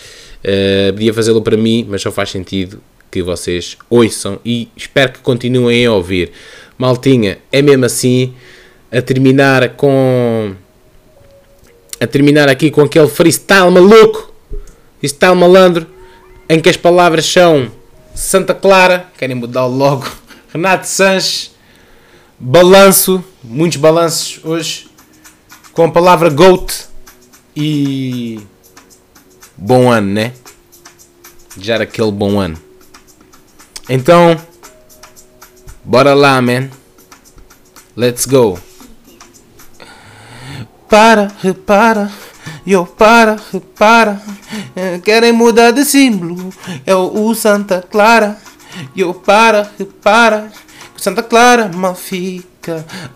S1: uh, podia fazê-lo para mim, mas só faz sentido que vocês ouçam e espero que continuem a ouvir. Maltinha, é mesmo assim, a terminar com. A terminar aqui com aquele freestyle maluco, freestyle malandro, em que as palavras são Santa Clara, querem mudar logo. <laughs> Renato Sanches, balanço, muitos balanços hoje, com a palavra GOAT e bom ano, né? Já era aquele bom ano. Então, bora lá, man. Let's go. Para, repara. Eu para, para, eh, querem mudar de símbolo. É o Santa Clara. Eu para, para, Santa Clara mal fica.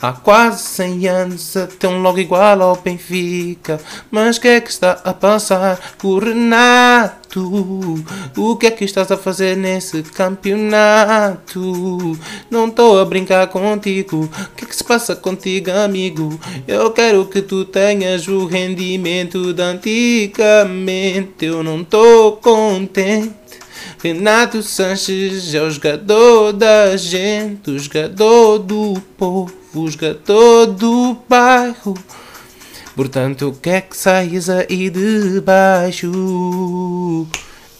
S1: Há quase 100 anos até um logo igual ao Benfica. Mas que é que está a passar com o Renato? O que é que estás a fazer nesse campeonato? Não estou a brincar contigo. O que é que se passa contigo, amigo? Eu quero que tu tenhas o rendimento de antigamente. Eu não estou contente. Renato Sanches é o jogador da gente, o jogador do povo, o jogador do bairro. Portanto, o que é que sais aí de baixo?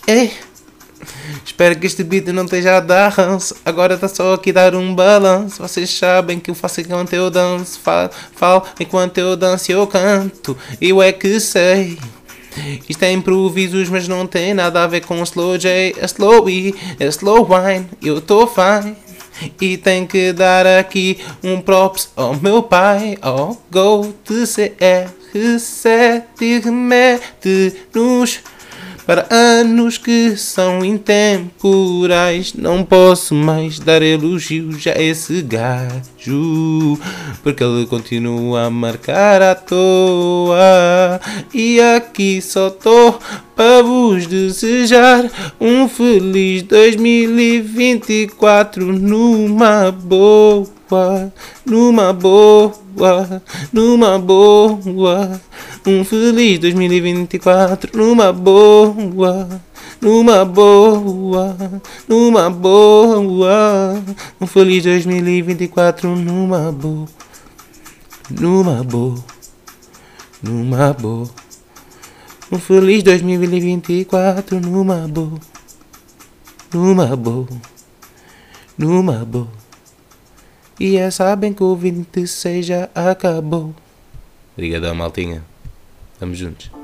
S1: Ei! Espero que este beat não esteja a dar ranço. Agora está só aqui dar um balanço. Vocês sabem que eu faço enquanto eu danço. Falo, falo enquanto eu danço e eu canto. Eu é que sei. Isto é improvisos, mas não tem nada a ver com slow J, é slow E, é slow wine. Eu tô fine. E tem que dar aqui um props ao meu pai, ao Go de CR7 remete nos para anos que são intemporais. Não posso mais dar elogios a esse gajo, porque ele continua a marcar à toa. E aqui só estou para vos desejar um feliz 2024 numa boa, numa boa, numa boa. Um feliz 2024 numa boa, numa boa, numa boa. Um feliz 2024 numa boa, numa boa, numa boa. Um feliz 2024 numa boa, numa boa, numa boa. E é sabem que o 26 já acabou. Obrigadão, maltinha. Estamos juntos.